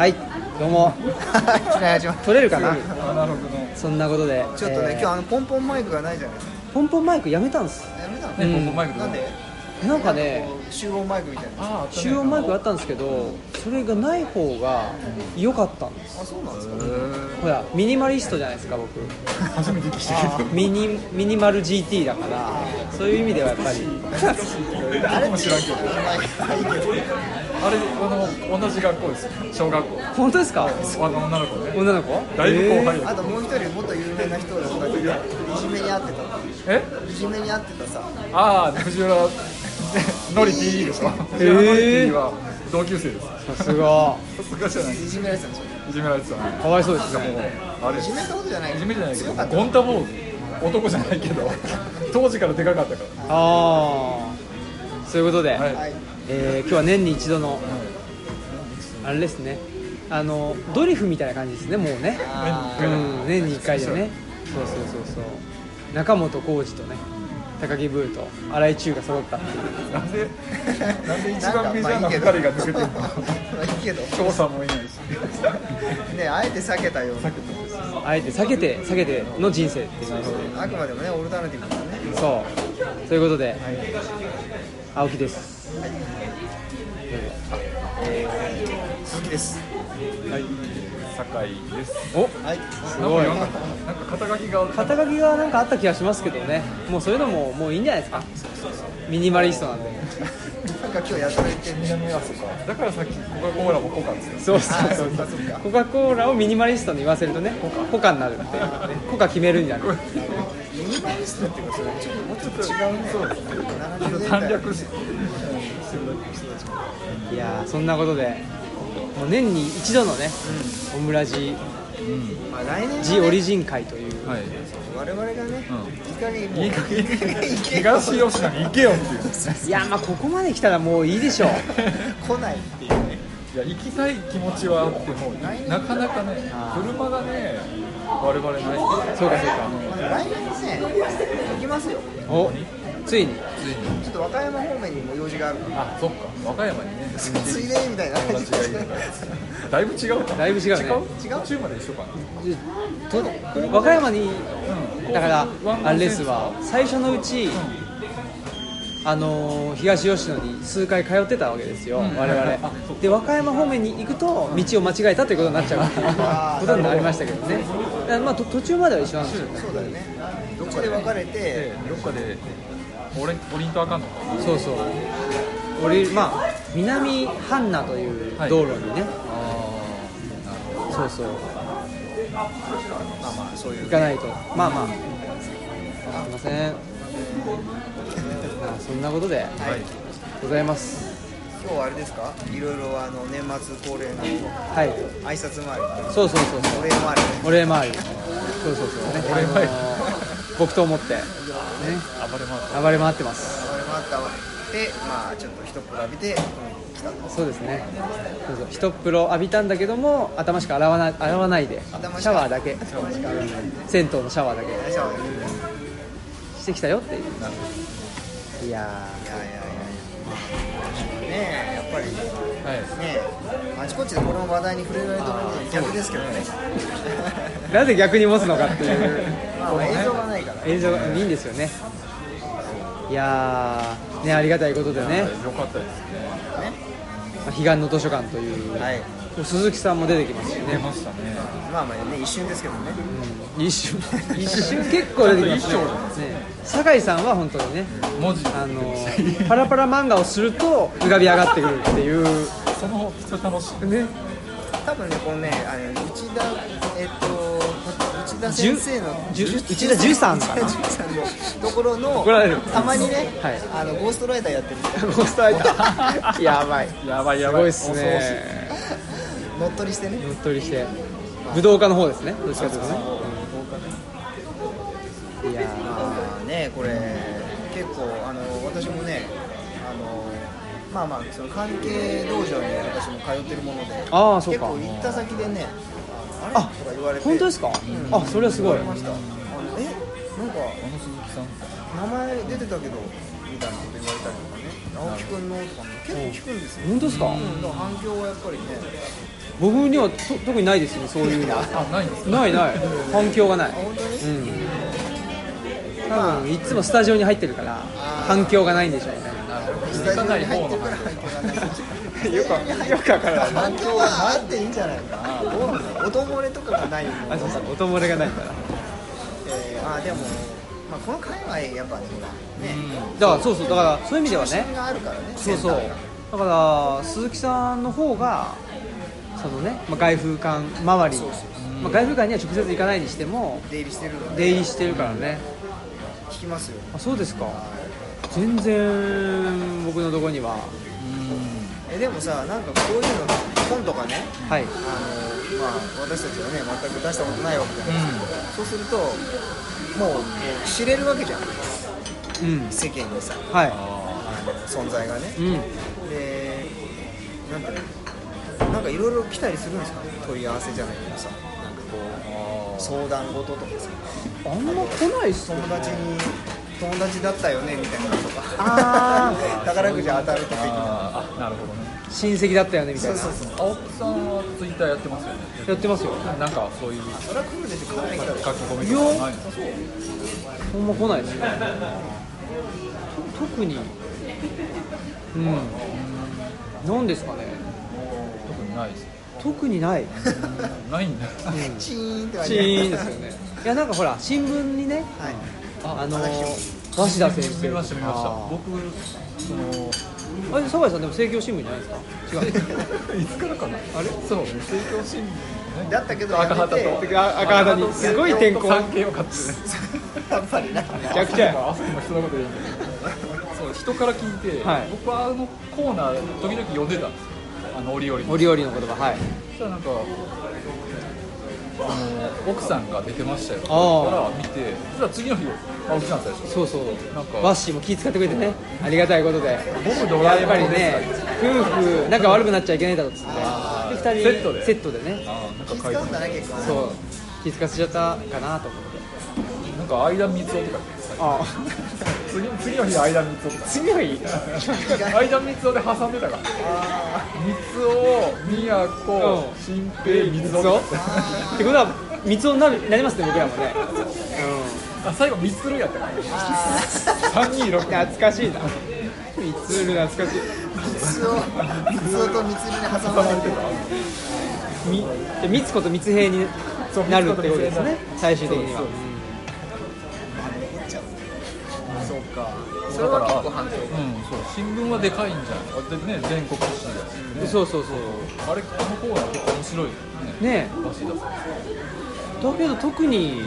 はいどうも。お願いします取れるかなそんなことで。ちょっとね、えー。今日あのポンポンマイクがないじゃないですか。ポンポンマイクやめたんです。やめたの、ね、うんポンポンマイクなんで？なんかね集音マイクみたいな集音マイクあったんですけどそれがない方が良かったんです。あそうなんですか、ほらミニマリストじゃないですか僕。初めて聞いたけど。ミニミニマル GT だから。そういう意味ではやっぱり。あれ？も知らんけど。まあれあの同じ学校です。小学校。本当ですか？あの女の子ね。女の子？だいぶ後輩えあともう一人もっと有名な人がいじめにあってた。え？いじめにあってたさ。ああ藤原ノリ T でしょ。藤原ノリ T は同級生です。ーさすが。さすがじゃない。いじめられてたんでしいじめられてたね。かわいそうですねあれ。ょいじめったことじゃない。いじめじゃないけどゴンタボール男じゃないけど当時からでかかったかああそういうことで、らはい、はいえー今日は年に一度のあれですね。あのドリフみたいな感じですねもうね。うん年に1回でね。そうそうそうそう。中本浩二とね高木ブーと新井中が揃ったっていう。なんでなんで一番メジャーな2人が抜けてるの？まあいいけど。翔さんもいないし。ねあえて避けたような。あえて避けて避けての人生っていうあくまでもねオルタナティブだね。そう。ということで、青木です。鈴木です。はい。酒井です。おはい。すごい。なんか肩書きが肩書きがなんかあった気がしますけどね。もうそういうのももういいんじゃないですか。ミニマリストなんで。なんか今日やたら言って南阿蘇かだからさっきコカ・コーラもコカですよそうそうそうあそっかそっか。コカ・コーラをミニマリストに言わせるとねコカになるっていう。ねコカ決めるんじゃないミニマリストっていうかそれちょっともうちょっと違うねそうですね70年代簡略していやーそんなことでもう年に一度のね、オムラジ。まあ来年ジオリジン会という、はい。我々がね、いい加減も東吉野に。行けよ。っていういやまあここまで来たらもういいでしょう。来ないっていう。ねいや行きたい気持ちはあってもなかなかね車がね我々ない。そうかそうか。まあ来年ね行きますよ。おついに。ちょっと和歌山方面にも用事があるから。あそっか。和歌山にね。ついでみたいな。友達がいるからだいぶ違うかだいぶ違うね。違う？途中まで一緒かな。と和歌山にうん。だからあれですわ。最初のうち、あのー東吉野に数回通ってたわけですよ、うん。我々。で和歌山方面に行くと道を間違えたということになっちゃう。っていうあーことになりましたけどね。まあと途中までは一緒なんですよそうだよね。どっかで別れてでどっかで俺降りんとあかんのかそうそう。俺まあ南半名という道路にね、あそうそう。まあまあそういう行かないと。まあまあ。すいません。まあそんなことではい。ございます。今日はあれですか？いろいろあの年末恒例のはい。挨拶回り。そうそうそうそう。お礼回りお礼回り。そうそうそう。ねお礼回り。あのー僕と思ってね。あ暴れ回っ暴れ回ってます。お礼回ったでまあちょっと一っ風呂浴びてここに来たと。そうですね。そうそう。一風呂浴びたんだけども頭しか洗わない洗わないで。シャワーだけ。頭しか洗わない銭湯のシャワーだけ。してきたよっていういやいやいやいやいや。ねえやっぱり。ねはい。えあちこちでこの話題に触れられてるのは逆ですけどね。ー なぜ逆に持つのかっていう。まあ映像がないから。映像がいいんですよね。いやー。ねありがたいことでね。よかったです。ね。まあ彼岸の図書館という、はい。鈴木さんも出てきますしね。出ましたね。まあまあね一瞬ですけどね一瞬一瞬結構出てきますね。酒井さんは本当にね文字。あのパラパラ漫画をすると浮かび上がってくるっていう。そのそれ楽しい。ね。多分ねこのねあの内田えっと内田先生の内田十三かな。のところの怒られる。たまにね、はい。あのゴーストライターやってる。ゴーストライター。やばい。やばいやばい。すごいっすね。乗っ取りしてね。乗っ取りして。武道家の方ですね。どっちかというとねいやまあねこれ結構あの私もねあのまあまあその関係道場に私も通ってるものでああそうか。結構行った先でねあれあとか言われて本当ですか、あそれはすごい。言われました。あのえなんかあの鈴木さん名前出てたけどみたいなこと言われたりとかね。青木くんのとかも結構聞くんですよ、本当ですか、うん、だから反響はやっぱりね僕にはと特にないですねそういうの。あないんですか？ないない。反響がない。あ本当に、うん多分いつもスタジオに入ってるから反響がないんでしょうね。スタジオに入ってるから反響がない。よくよくわからない。反響はあっていいんじゃないか。な音漏れとかがないよあそうそう。音漏れがないから。えー、あでも、まあ、この界隈やっぱねだからそうそうだからそういう意味ではね。そうそう。だから鈴木さんの方がそのね、まあ、外風館周り。外風館には直接行かないにしても出入りしてる出入りしてるからね聞きますよ。あそうですか。全然僕のところには。えでもさなんかこういうの本とかね。はい。あのまあ私たちはね全く出したことないわけじゃないですか、そうするともうもう知れるわけじゃん。うん。世間にさ。はあの存在がね。いうん。でなんていうの？なんかいろいろ来たりするんですか？問い合わせじゃないけどさ相談事とかさ。あんま来ないっす友達に友達だったよねみたいなのとか。あ 宝くじ当たると的なあなるほどね。親戚だったよねみたいな。そうそうそう。青木さんはツイッターやってますよね。やってますよ。なんかそういう。それは来るでしょ来たら書き込みとかないの？ほんま来ないですね。と特に。うんなんですかね特にないです特にない。ないんだ。チーンってチーンですよね。いやなんかほら新聞にねはい。あの鷲田先生見ました見ました。僕そのあれ酒井さんでも政教新聞じゃないですか？違う。いつからかな？あれ？そう政教新聞。ねだったけど赤旗と赤旗にすごい天候産経を買って。やっぱりなめちゃくちゃや。あそこも人のこと言うんだけど。そう人から聞いて、はい。僕はあのコーナー時々読んでたんですよあの折々に折々の言葉はい。そしたらなんかあの奥さんが出てましたよ。あーから見てそしたら次の日青木さん最初そうそう。なんかワッシーも気遣ってくれてね。ありがたいことで。僕ドラえやっぱりもんですね夫婦仲悪くなっちゃいけないだろっつって。あーで二人セットで。セットでね。あーなんか気書いて使うんだね結構そう。気遣わせちゃったかなと思って。なんか間三つ男とかあ。次次の日間三つ男とか次の日間三つ男で挟んでたか。ら三つ男宮子うん。新平三つそう男ってことは三つになるなりますね僕らもね。あ最後三つるやったか。らあ三二六。うん懐かしいな。三つる懐かしい。ー三つを三つをと三つに挟まれて。るみで三つ子と三つ平になるってことですね最終的にはかそれは結構反響うんそう。新聞はでかいんじゃん。でね全国紙だしうん。そうそうそう。あれこのコーナー結構面白いよね。ね。らしいだだけど特に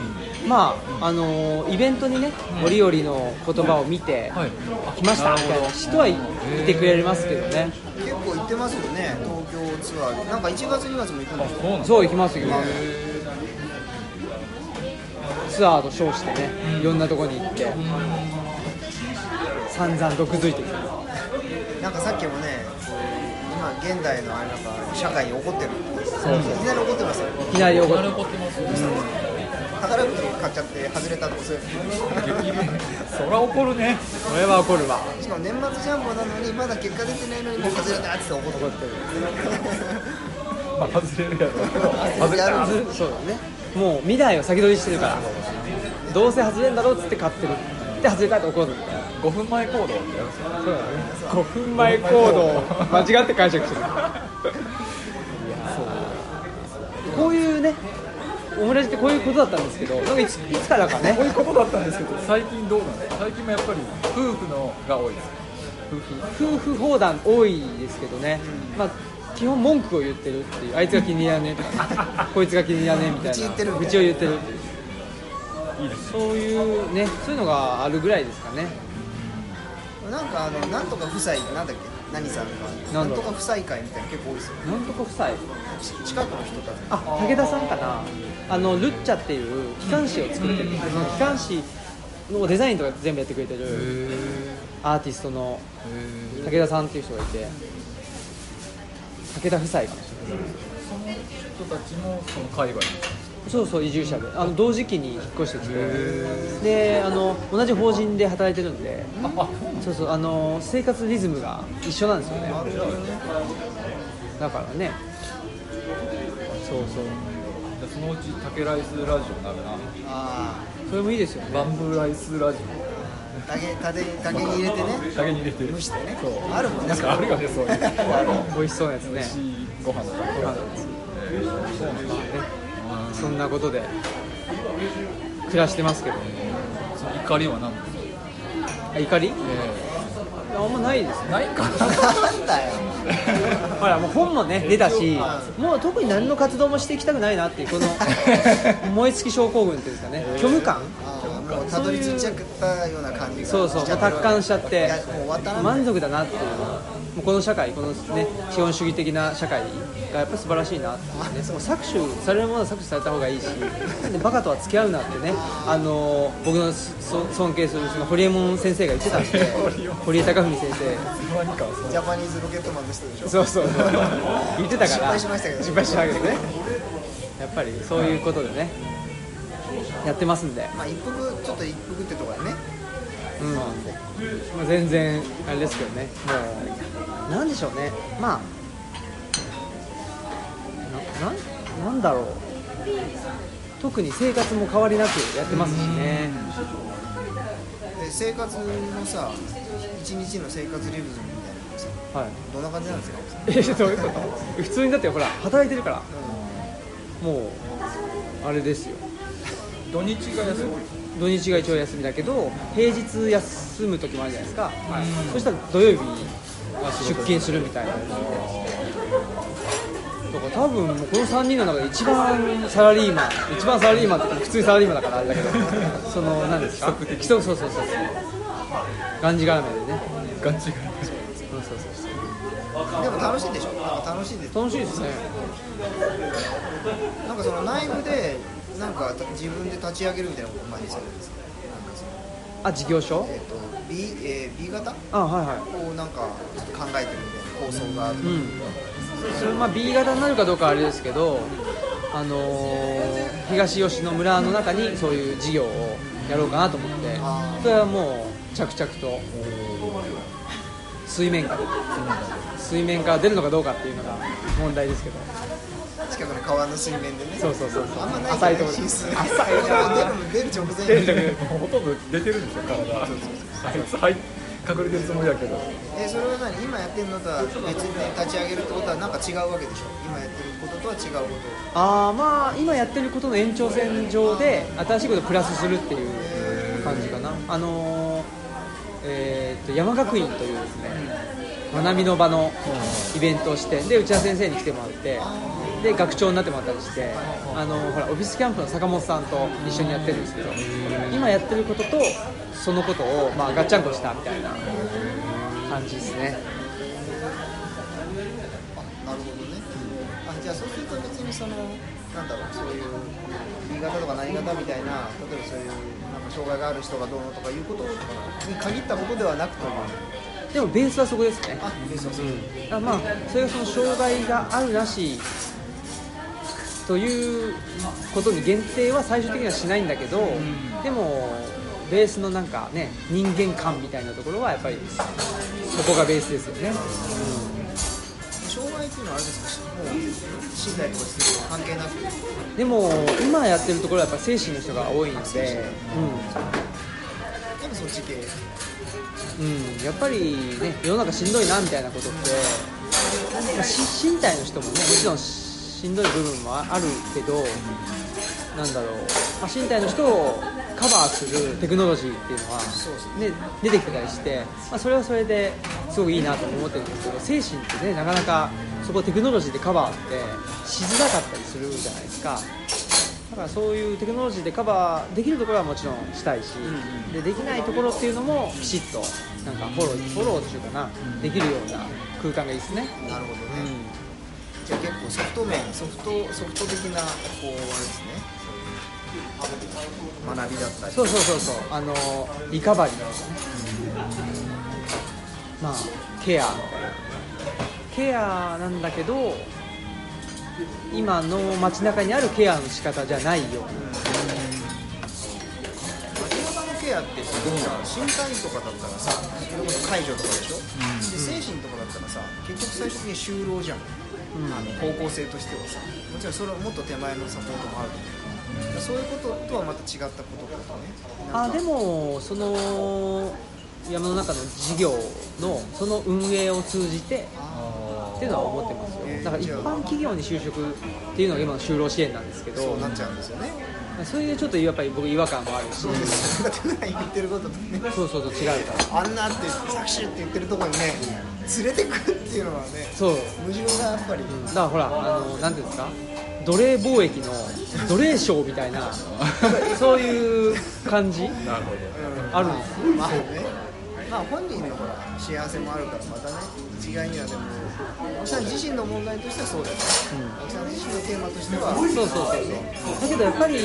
まああのイベントにね折々の言葉を見てはい。来ましたみたいな人はいてくれますけどね。結構行ってますよね東京ツアー。なんか1月2月も行くんあですよそうなんだ。そう行きます行きます。ツアーと称してねいろんなとこに行って散々毒づいてきてなんかさっきもね今現代のあれなんか社会に怒ってる。そういきなり怒ってますよ。いきなり怒ってますよ。宝くじ買っちゃって外れたとかそういうそら怒るね。それは怒るわ。しかも年末ジャンボなのにまだ結果出てないのにもう外れたって怒ってる。まあ外れるやろ。外れそうだね。もう未来を先取りしてるから。どうせ外れんだろうっつって買ってる。で外れたって怒る。みたいな5分前行動ってやるんですよそうだね5分前行動を間違って解釈してるこういうねオムラジってこういうことだったんですけどなんかいついつからかねこういうことだったんですけど最近どうなんですか最近もやっぱり夫婦のが多いです夫婦砲弾多いですけどね、まあ基本文句を言ってるっていうあいつが気に入らねえとかこいつが気に入らねえみたいな。愚痴言ってる愚痴を言ってる。いいですそういうねそういうのがあるぐらいですかねなんかあのなんとか夫妻なんだっけ？何さんがなだろう。なんんとか夫妻会みたいなの結構多いですよなんとか夫妻。ち近くの人たち。あ武田さんかな。あのルッチャっていう機関誌を作ってるその機関誌のデザインとか全部やってくれてるアーティストの武田さんっていう人がいて武田夫妻かもしれない。その人たちもその海外に？そうそう移住者で。あの同時期に引っ越してきて。であの同じ法人で働いてるんで。あそうそうあの生活リズムが一緒なんですよね。だからね。そうそう。そのうち竹ライスラジオになるな。あそれもいいですよね。バンブーライスラジあ竹竹竹に入れてね。オ竹に入れて。蒸してね。そう。あるもんね。なんかあるよねそういう美味しそうなやつね。美味しいご飯のご飯そんなことで暮らしてますけど。その怒りは何？ですかあ怒り？えあんまないですねえないかな。んだよ。ほらもう本もね出たしもう特に何の活動もしていきたくないなっていうこの 燃え尽き症候群っていうんですかね。虚無感。ああもうたどり着いちゃったような感じがそうそう達観しちゃって満足だなっていうもうこの社会このね資本主義的な社会がやっぱり素晴らしいなってね。搾取されるものは搾取された方がいいしでバカとは付き合うなってねあの僕のそ尊敬するその堀江門先生が言ってたんで堀江貴文先生。ジャパニーズロケットマンの人でしょ？そうそうそう。言ってたから失敗しましたけど。失敗したけどね。やっぱりそういうことでねやってますんで、まあ一服ちょっと一服ってところでね。うん。まあ、全然あれですけどね。もうなんでしょうね。まあななんなんだろう。特に生活も変わりなくやってますしね。で生活のさ一日の生活リズムみたいなのさはい。どんな感じなんですか？えどういうこと普通にだってほら働いてるから。もうあれですよ。土日が休み。土日が一応休みだけど平日休む時もあるじゃないですか、そしたら土曜日出勤するみたいな。だから多分この3人の中で一番サラリーマン一番サラリーマンって普通にサラリーマンだからあれだけどその何ですか？規則そうそうそうそう。がんじがらめでね。ガチがそうそうそうでも楽しいでしょ。なんか楽しいです。楽しいですねなんかその内部でなんか自分で立ち上げるみたいなこと前にされるんですか？あ事業所？えっ、と B,、えー B 型？あはいはい。をなんかちょっと考えてるみたいな構想がある、うん、それまあ B 型になるかどうかはあれですけど、あのー東吉野村の中にそういう事業をやろうかなと思って。それはもう着々と水面下で水面下出るのかどうかっていうのが問題ですけど近くの川の水面でね。そうそうそうそう。あんまない浅いところ浅いな出る出る直前出るに直もうほとんど出てるんですよ体あいつはい隠れてるつもりだけど。えそれは何？今やってるのとは別に立ち上げるってことはなんか違うわけでしょ？今やってることとは違うこと。あーまあ今やってることの延長線上で新しいことをプラスするっていう感じかな。あのーえーっと山学院というですね学びの場のイベントをしてで内田先生に来てもらってで学長になってもらったりしてあのほらオフィスキャンプの坂本さんと一緒にやってるんですけど今やってることとそのことを、まあ、ガッチャンコしたみたいな感じですね。あなるほどね、あじゃあそうすると別にそのなんだろうそういう B 型とか何型みたいな例えばそういうなんか障害がある人がどうのとかいうことに限ったことではなくという。でもベースはそこですね。あベースはそう、あまあそれがその障害があるなしということに限定は最終的にはしないんだけど、でもベースのなんかね人間観みたいなところはやっぱりそこがベースですよね、障害っていうのはあれですか？もう身体とか質とか関係なく？でも今やってるところはやっぱ精神の人が多いので、やっぱそっち系うん。うん、やっぱりね世の中しんどいなみたいなことって、まあし身体の人もねもちろんしんどい部分もあるけど、なんだろう、まあ、身体の人をカバーするテクノロジーっていうのは、ね、出てきてたりして、まあ、それはそれですごくいいなと思ってるんですけど精神ってねなかなかそこをテクノロジーでカバーってしづらかったりするじゃないですか。だからそういうテクノロジーでカバーできるところはもちろんしたいし、でできないところっていうのもきちっとなんかフォローフォローっていうかな、できるような空間がいいですね、なるほどね、うんじゃあ結構ソフト面ソフトソフト的なこうあれですね。学びだったり。そうそうそう。そうあのリカバリー。とかね、まあケア。ケアなんだけど今の街中にあるケアの仕方じゃないよ。町中のケアってさ身体とかだったらさそれこそ介助とかでしょ、で精神とかだったらさ結局最終的に就労じゃん、あの方向性としてはさ。もちろんそれはもっと手前のサポートもあると思う。そういうこととはまた違ったことってことね。あでもその山の中の事業のその運営を通じてあっていうのは思ってますえーよだから一般企業に就職っていうのが今の就労支援なんですけど。そうなっちゃうんですよね。それでちょっとやっぱり僕違和感もあるし。だって言ってることとね。そうそうそう違うから。あんなって作詞って言ってるところにね連れてくるっていうのはねそう。矛盾がやっぱり、だからほらあのなんていうんですか？奴隷貿易の奴隷商みたいな そういう感じ？なるほあるんですよ。まあね。まあ本人のほら幸せもあるからまたね一概にはでも青木さん自身の問題としてはそうだよね、青木さん自身のテーマとしては。そうそうそうそう。だけどやっぱりね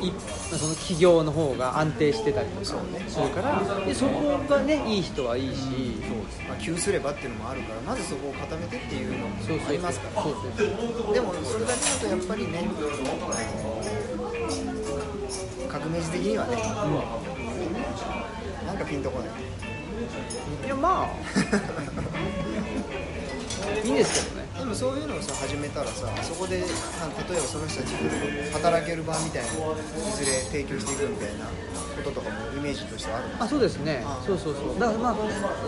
いその企業の方が安定してたりとかするからでそこがねいい人はいいし、まあ、急すればっていうのもあるからまずそこを固めてっていうのもありますから。そうそうでもそれだけだとやっぱりね革命児的にはね、なんかピンとこない。いやまあ いいんですけどね。でもそういうのをさ始めたらさそこで例えばその人たちが働ける場みたいなのをいずれ提供していくみたいなこととかもイメージとしてはあるあそうですね。あそうそうそう。だからまあ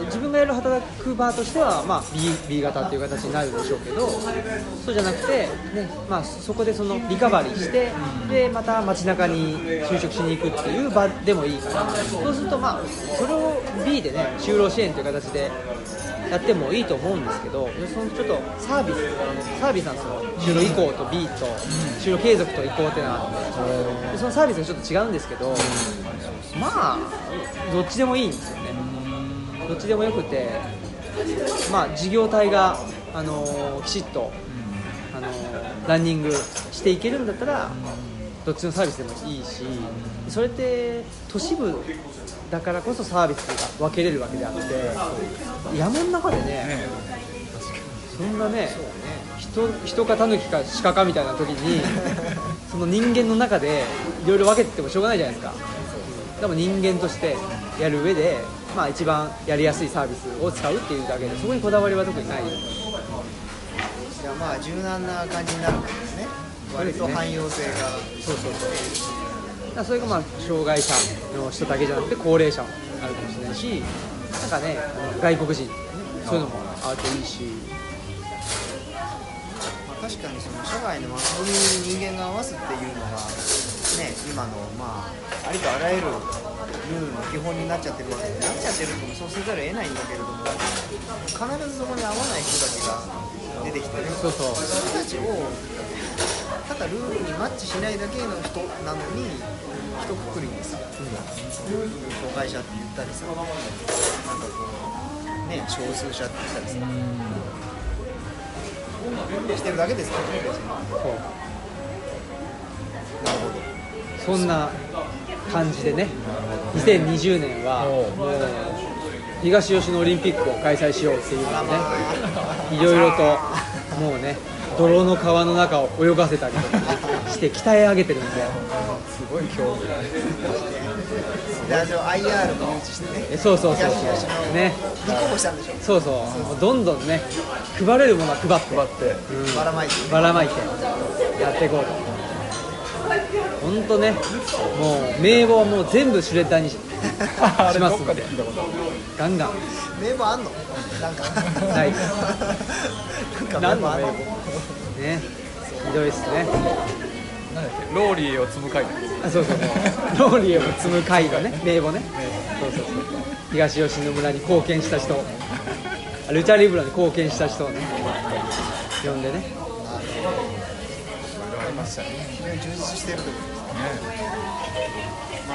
自分がやる働く場としては、まあ、B, B 型っていう形になるでしょうけどそうじゃなくて、ねまあ、そこでそのリカバリーしてでまた街中に就職しに行くっていう場でもいいからそうするとまあそれを B でね就労支援という形でやってもいいと思うんですけどそのちょっとサービスサービスなんですよ。就労移行と B と就労継続と移行っていうのがあってでそのサービスがちょっと違うんですけどまあどっちでもいいんですよね。どっちでもよくてまあ事業体が、あのーきちっと、あのーランニングしていけるんだったらどっちのサービスでもいいしそれって都市部だからこそサービスが分けれるわけであって山の中でねねそんなね人人かタヌキか鹿かみたいな時に その人間の中でいろいろ分けてってもしょうがないじゃないですか。でも人間としてやる上で、まあ、一番やりやすいサービスを使うっていうだけでそこにこだわりは特にない。じゃあまあ柔軟な感じになるんですね。割と汎用性が。そうそうそうだそれがまあ障害者の人だけじゃなくて高齢者もあるかもしれないしなんかね外国人そういうのもあるといいし。まあ、確かにその社外の枠組みに人間が合わすっていうのがね今のまあありとあらゆるルールの基本になっちゃってるわけでなっちゃってるともそうせざるを得ないんだけれども必ずそこに合わない人たちが出てきてねそうそう。それたちをただルールにマッチしないだけの人なのに一括りにさ、障害者って言ったりさなんかこうね少数者って言ったりさしてるだけですかなるほどそんな感じでね2020年はもう東吉野オリンピックを開催しようっていうのでねあ。いろいろともうね泥の川の中を泳がせたりとかねして鍛え上げてるんで。すごい興味であの IR も誘致してね。えそうそうそうそう。ね。立候補したんでしょそうそう。どんどんね配れるものは配って。配って。ばらまいて。ばらまいて。やっていこうと。本当ねもう名簿はもう全部シュレッダーに しますどっかでガンガン。名簿あんの？なんか。ない か名簿あんの？ね。ひどいっすね。なんだっけローリーを積む会。あそうそう。そうローリーを積む会のね名簿ね。そうそうそう。東吉野村に貢献した人。あルチャリブラに貢献した人をね。呼んでね。ありましたね。充実してるところですまあ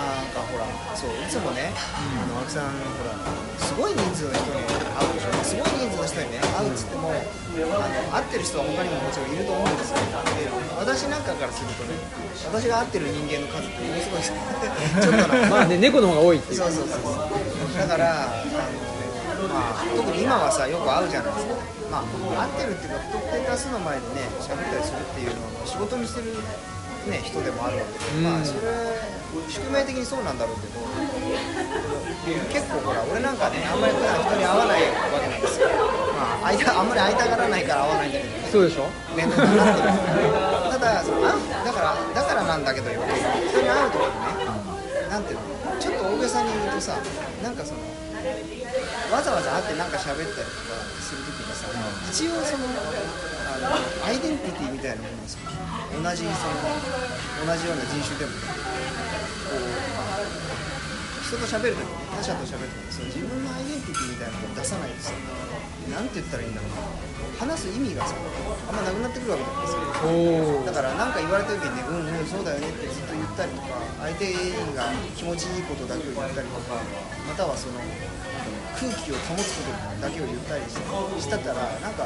なんかほらそういつもね、あの青木さんほらすごい人数の人に会うでしょ。すごい人数の人にね会うっつっても、あの会ってる人は他にももちろんいると思うんですけどで私なんかからするとね私が会ってる人間の数ってものすごいちょっとなまあね猫の方が多いっていう。そうそうそうそう。だからあのまあ、特に今はさよく会うじゃないですか。まあ会ってるっていうか不特定多数の前でね喋ったりするっていうのは仕事にしてる、ね、人でもあるわけで、うん。まあそれ宿命的にそうなんだろうけど結構ほら俺なんかねあんまり普段人に会わないわけなんですよ、まあ、会いたあんまり会いたがらないから会わないんだけどね。そうでしょ？面倒になってるただそのだからだからなんだけどよ。人に会うときにねなんていうの？ちょっと大げさに言うとさなんかそのわざわざ会ってなんか喋ったりとかするときにさ一応そのアイデンティティみたいなものをさ同じその同じような人種でもねこう人と喋るときに他者と喋るときにその自分のアイデンティティみたいなのを出さないとさなんて言ったらいいんだろうな話す意味がさあんまなくなってくるわけじゃないですかだから何か言われた時にね、うんうん、そうだよねってずっと言ったりとか、相手が気持ちいいことだけを言ったりとか、またはその空気を保つことだけを言ったりしたたら、なんか、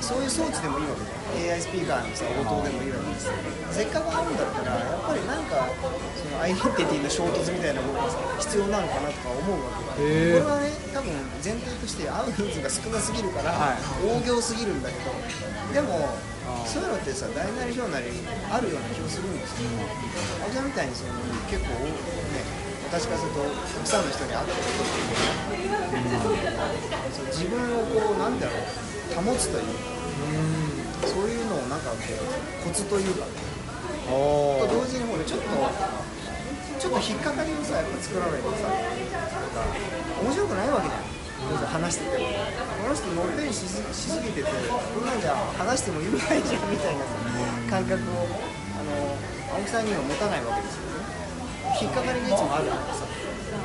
そういう装置でもいいわけで、AI スピーカーのさ応答でもいいわけですよ。せっかくあるんだったら、やっぱりなんか、そのアイデンティティの衝突みたいなものがさ必要なのかなとか思うわけへー。これはね、多分前提として会う人数が少なすぎるから、はい。大行すぎるんだけど、でも、そういうのってさ大なり小なりあるような気がするんですよ、青木さんみたいにその結構ね私からするとたくさんの人に会ってることっていうのはそう自分をこうなんだろう保つというかそういうのをなんかこうコツというかおおと同時にほらちょっとちょっと引っかかりをさやっぱ作らないとさなんか面白くないわけじゃん。話してても。この人のっぺりしすぎててこんなんじゃ話しても意味ないじゃんみたいなさ感覚をあの青木さんには持たないわけですよね。引っかかりがいつもあるからさ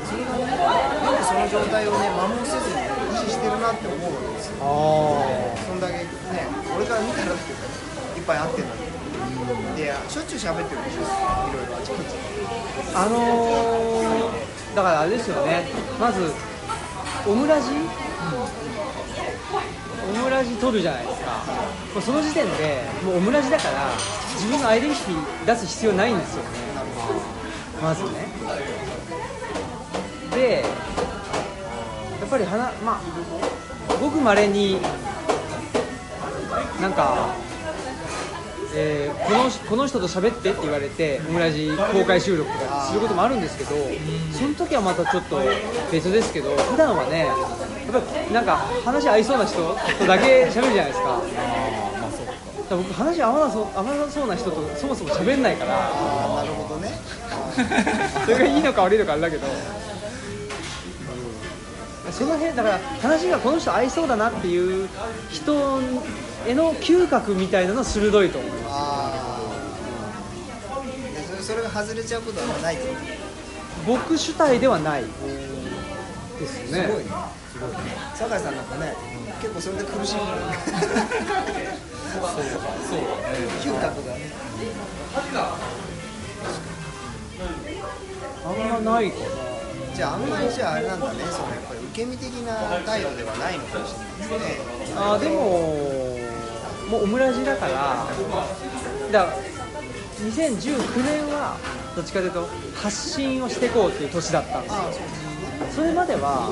それがねよくその状態をね摩耗せずに維持してるなって思うわけですよ。あそんだけね俺から見たらだけどいっぱい会ってんのにでしょっちゅう喋ってるでしょいろいろあちこち。ああのー、だからあれですよね。まずオムラジ、オムラジ撮るじゃないですか。もうその時点でもうオムラジだから自分のアイデンティティ出す必要ないんですよね。まずねでやっぱりはなまあごくまれになんかえーこのこの人と喋ってって言われてオムラジ公開収録とかすることもあるんですけどその時はまたちょっと別ですけど普段はねやっぱりなんか話合いそうな人とだけ喋るじゃないですか。僕話合わなそう合わなそうな人とそもそも喋んないから。なるほどね。それがいいのか悪いのかあれだけどその辺だから話がこの人合いそうだなっていう人への嗅覚みたいなの鋭いと思います。ああでそれそれが外れちゃうことはない僕主体ではないですね。とすごい。ねすごい。ね酒井さんなんかね結構それで苦しむ。そうだね嗅覚がね。あんまないかじゃああんまりじゃああれなんだね。そのやっぱり受け身的な態度ではないのかもしれないですね。なあでももうオムラジだからだから2019年はどっちかというと発信をしていこうっていう年だったんですよ。それまでは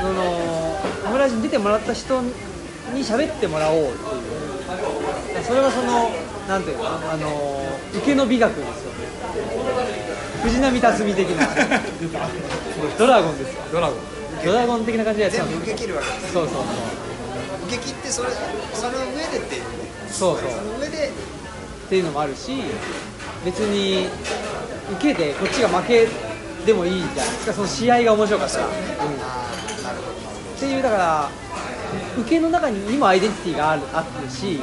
そのオムラジに出てもらった人に喋ってもらおうっていう。それはそのなんていうのあの受けの美学ですよ。ね藤波辰巳的な。ドラゴンですよ。ドラゴン。ドラゴン的な感じでやってたんです全部受け切るわけですそうそう受け切ってそれその上でっていう。ねそうそう。そうその上で。っていうのもあるし別に受けてこっちが負けでもいいじゃないですか。その試合が面白かったら、うんああなるほど。っていうだから受けの中にもアイデンティティがあるあってし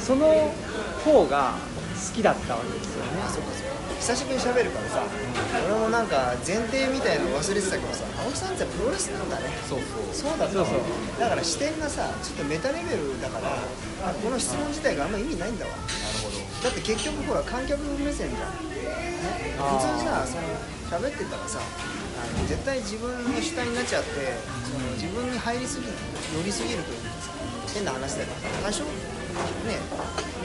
その方が好きだったわけですよね。あそうかそうか久しぶりに喋るからさ、俺もなんか前提みたいなの忘れてたけどさ青木さんってプロレスなんだね。そうそう。そうだったわそうそう。だから視点がさちょっとメタレベルだからあこの質問自体があんま意味ないんだわ。なるほど。だって結局ほら観客目線じゃん、普通さその喋ってたらさあの絶対自分の主体になっちゃってその自分に入りすぎ寄りすぎるというかさ変な話だから多少ね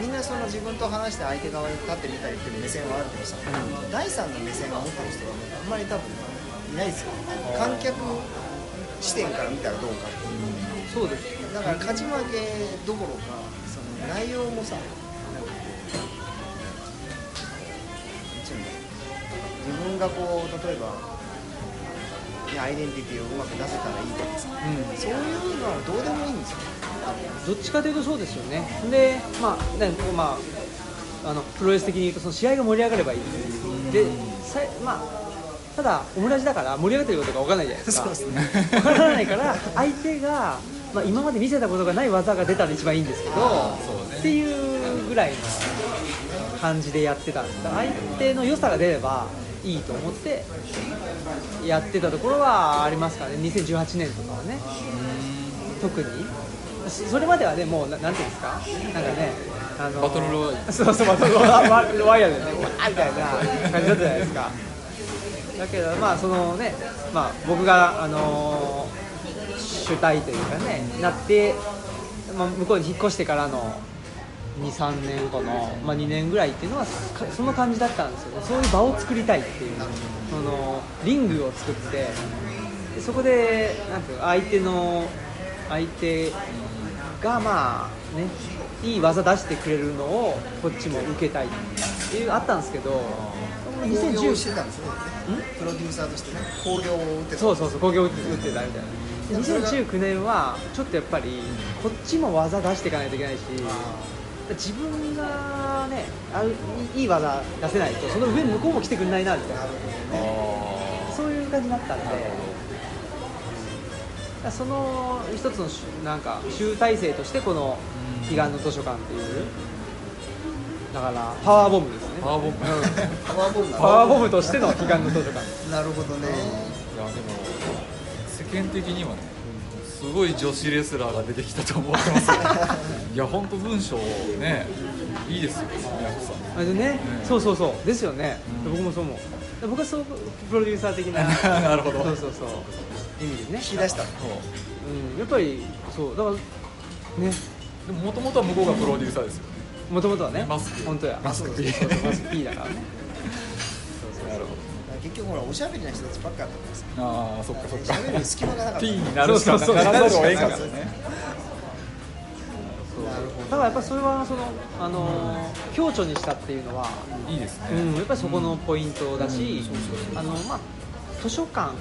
みんなその自分と話して相手側に立ってみたりっていう目線はあるけどさ、第三の目線を持ってる人はねあんまり多分いないですよ観客視点から見たらどうかっていう。そうです。だから勝ち負けどころかその内容もさなんかこうなんていうんだろう自分がこう例えば、ね、アイデンティティをうまく出せたらいいとかさうん。そういうのはどうでもいいんですよどっちかというとそうですよね。でまあねまああのプロレス的に言うとその試合が盛り上がればいい。でさまあただオムラジだから盛り上がってることが分からないじゃないですか。そうですね。分からないから相手が、まあ、今まで見せたことがない技が出たら一番いいんですけど、ね。っていうぐらいの感じでやってたんです。相手の良さが出ればいいと思ってやってたところはありますからね。2018年とかはね。特にそそれまではねもうななんていうんですか？なんかねあのバトルロワイヤル。そうそうバトルロワイヤルでねわーみたいな感じだったじゃないですか。だけどまあそのねまあ僕があの主体というかねなって、まあ、向こうに引っ越してからの23年かな、まあ、2年ぐらいっていうのはかその感じだったんですよね。そういう場を作りたいっていう。そのリングを作ってでそこでなんていうの相手の相手がまあねいい技出してくれるのをこっちも受けたいっていうあったんですけど興行して2010たんですよね。プロデューサーとしてね興行を打ってた。そうそうそう工業打ってたみたいな。2019年はちょっとやっぱりこっちも技出していかないといけないし自分がねあるいい技出せないとその上に向こうも来てくれないなみたいな。あそういう感じになったんでその一つのしなんか集大成としてこの彼岸の図書館っていうだからパワーボムですね。パワーボム。パワーボムなパワーボムとしての彼岸の図書館。なるほどね。いやでも世間的にはねすごい女子レスラーが出てきたと思ってますよ いや本当文章ねいいですよ宮子さん。あれでね、ね。そうそうそう。ですよね、うん。僕もそう思う。で僕はそうプロデューサー的な。なるほど。そうそうそう意味でね。引き出したう。ん。やっぱりそうだからね。でももともとは向こうがプロデューサーですよね。もともとはね。マスク。本当や。マスク。そうそうそうマスク P だからね。なるほ結局ほらおしゃべりな人たちばっかだったからさどああそっかそっか。喋る隙間がなかった。P になるしかそうそうそうならざるを得んからそうそうねだからやっぱそれはそのあのー強調にしたっていうのは、いいですね、うん、やっぱりそこのポイントだし、あのまあ図書館ね、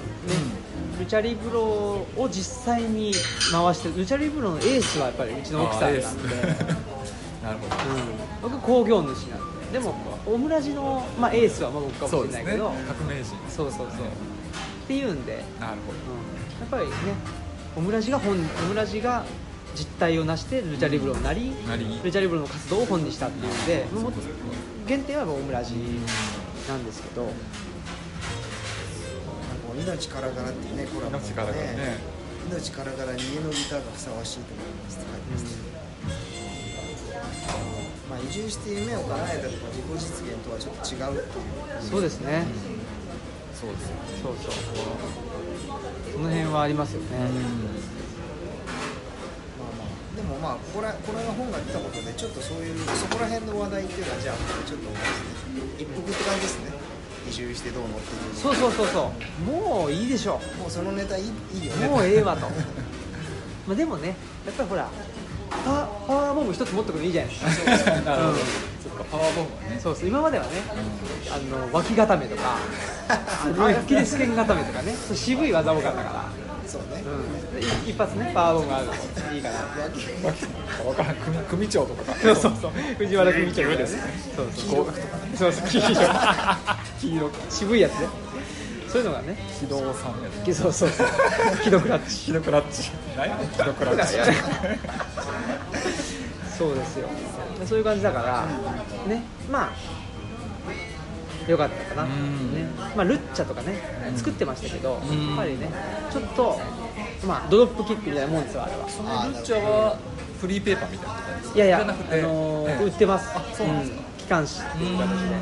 ルチャリブロを実際に回してルチャリブロのエースはやっぱりうちの奥さんなんで、なるほど。うん、僕工業主なんで。でもオムラジの、まあ、エースはまあ僕かもしれないけど。革命児。そうそうそう。っていうんで、なるほうん、やっぱりねオムラジが本オムラジが実態を成してルチャリブロになり、ルチャリブロの活動を本にしたっていうんで原点はオムラジなんですけど、命からがらっていうねコラボ命からがらね。命からがらに家のギターがふさわしいと思いますって書いてます。まあ移住して夢を叶えたとか自己実現とはちょっと違うっていう。そうですね、そうですそうそう。その辺はありますよね、まあまあ。でもまあここらこれが本が出たことでちょっとそういうそこら辺の話題っていうのはじゃあちょっと一服って感じですね移住してどうのっていうそうそうそうそう。もういいでしょもうそのネタいいいいよね。もうええわと。まあでもねやっぱりほらパワパワーボム一つ持ってくるのいいじゃないですか。なるほど、うん。そっかパワーボムはね。そうそう。今まではね、あの脇固めとか アキレス腱固めとかね。そう渋い技多かったから、そうね。うん、で一発ね。パワーボムあるといいかな分からん組組長とかそうそうそう。藤原組長みたいなね。そうそう。合格とかねそうそう。黄色。黄色。渋いやつね。そういうのがね。機動さんやつ。そうそうそう。キドクラッチ。キドクラッチ。何やねんクラッチそうですよ。そういう感じだから。ね。まあよかったかな、うん。ね。まあ、ルッチャとかね作ってましたけど、ん。やっぱりねちょっと、まあ、ドロップキックみたいなもんですよあれは。そのルッチャはフリーペーパーみたいなか？いやいや、あのーええ。売ってます。あそうなんですか、機関紙っていう形で、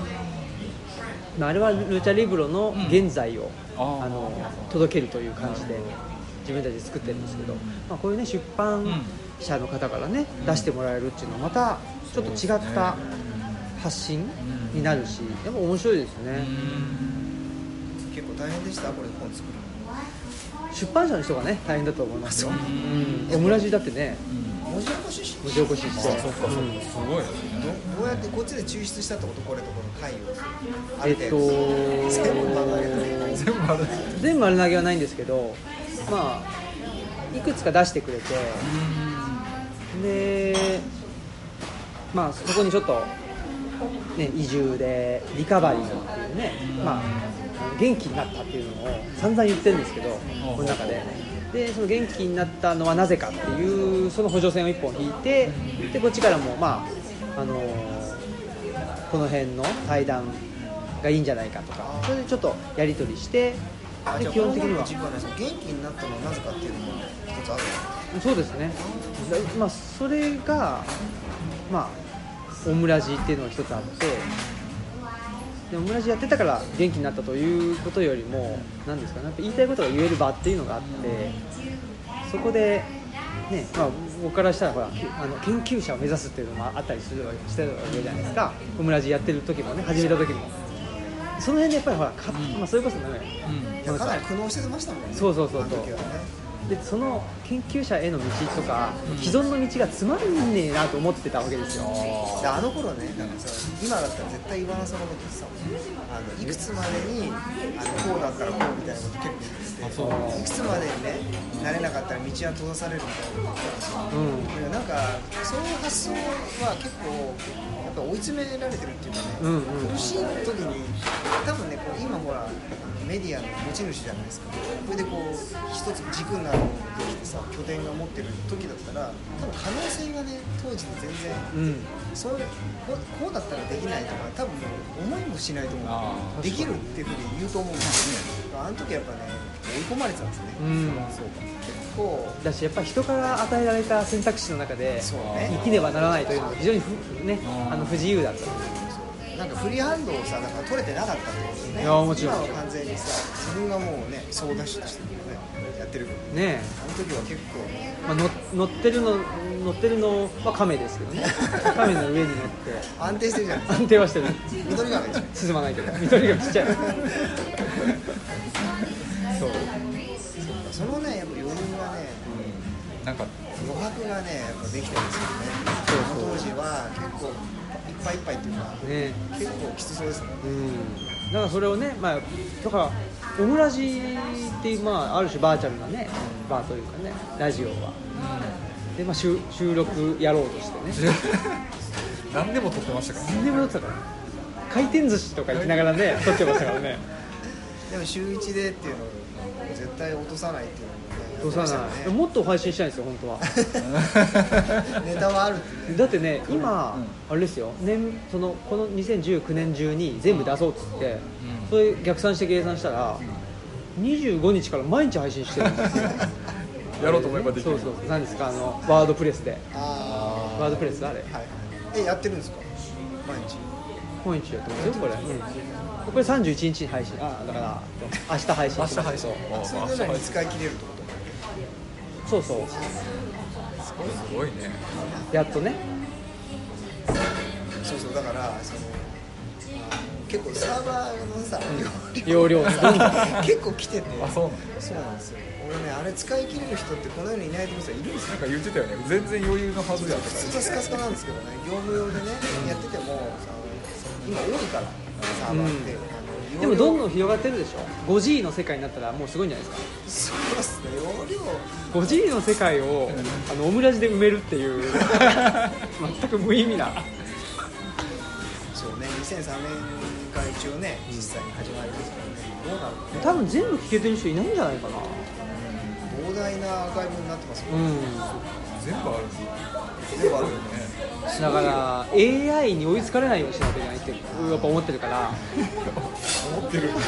まあ、あれはルチャリブロの現在を、あの届けるという感じで自分たちで作ってるんですけど、まあ、こういうね出版社の方からね、出してもらえるっていうのはまたちょっと違った発信になるしでも面白いですね、結構大変でした？これ本作るの。出版社の人がね大変だと思いますよ、そう。うん、オムラジだってね文字起こしし文字起こしして。そっかそっか。うんすごいですねどどうやってこっちで抽出したってことこれとこの回をあえっと全部曲がれる全部ある全部丸投げはないんですけどまあいくつか。出してくれてでまあそこにちょっと、ね、移住でリカバリーっていうね、まあ、元気になったっていうのを散々言ってるんですけどこの中で。でその元気になったのはなぜかっていうその補助線を1本引いてでこっちからもまああのこの辺の対談がいいんじゃないかとかそれでちょっとやり取りしてで基本的には元気になったのはなぜかっていうのも一つあるそうですね、だまあ、それが、まあ、オムラジっていうのが一つあってでオムラジやってたから元気になったということよりも何ですかね言いたいことが言える場っていうのがあってそこで、ねまあ、僕からしたらほらきあの研究者を目指すっていうのもあったりするしてるわけじゃないですか。オムラジやってる時もね始めた時も。その辺でやっぱりほらか、まあ、それこそねうん。かなり苦悩してましたもんね。そうそうそうそうでその研究者への道とか、既存の道がつまんねえなと思ってたわけですよ。であの頃ねなんかさ今だったら絶対言わなそうなこと言ってたもん。あのいくつまでにあのこうだったらこうみたいなこと結構言ってて。いくつまでにねなれなかったら道は閉ざされるみたいなこと言ってたん。ですようん。なんかそういう発想は結構やっぱ追い詰められてるっていうかね、うんうん。苦しい時に多分ねこう今ほらメディアの持ち主じゃないですか。これでこう一つ軸になるものができてさ拠点が持ってる時だったら多分可能性がね当時で全然うん。そうこうこうだったらできないとか多分思いもしないと思あうできるっていうふうに言うと思うんですよね。あの時やっぱね追い込まれてたんですね、うん。そうか。結構。だしやっぱり人から与えられた選択肢の中でそうね。生きねばならないというのが非常にふ、ね、うん。あの不自由だったなんかフリーハンドをさだから取れてなかったってことね。いやもちろん。今は完全にさ自分がもうね総ダッシュとしてねやってる。けどねあの時は結構。ねまあ、乗乗ってるの乗ってるのは亀ですけどね。亀の上に乗って。安定してるじゃない。ですか安定はしてる。緑亀でしょ進まないけど。緑がちっちゃい。そう。そのねやっぱ余裕がねなんか余白がねやっぱできてるんですよね。そうそう。その当時は結構ぱいいっぱいっていうかね。結構きつそうですね。うん。だからそれをね、まあ、だからオムラジっていう、まあ、ある種バーチャルなねバーというかねラジオは。で、まあ、収収録やろうとしてね。何でも撮ってましたからね。何でもやってたから回転寿司とか行きながらね撮ってましたからね。でも週1でっていうのを絶対落とさないっていうのもねどうさない、ねもっと配信したいんですよ本当は。ネタはあるってねだってね今、うん。あれですよ。年そのこの2019年中に全部出そうっつって、うん。それ逆算して計算したら、25日から毎日配信してるんですよ。やろうと思えばできる。そうそう何ですか？あのワードプレスで。あワードプレスあれ。あはい。えやってるんですか？毎日。毎日やってますよこれ、うん、これ31日に配信。あだから明日配信。明日配信。あそれで明日配信。何使い切れるってこそうそう。すごいね。やっとね。とそうそうだからその結構サーバーのさ容量。が 結構来てて。あそうなのそうなんですよ。俺ねあれ使い切れる人ってこの世にいないと思ってたらいるんですよ。なんか言ってたよね。全然余裕のはずやった普通はスカスカなんですけどね。業務用でねやってても今多いからサーバーって、うんでもどんどんん広がってるでしょ。5G の世界になったらもうすごいんじゃないですか。そうっすね容量 5G の世界をあのオムラジで埋めるっていう 全く無意味な。そうね2003年から一応ね実際に始まりますからね。どうなるの多分全部聞けてる人いないんじゃないかな。膨大なアーカイブになってますよ、うん。全部ある全部あるよねだから AI に追いつかれないようにしなきゃいけないってやっぱ思ってるから。思ってる。でも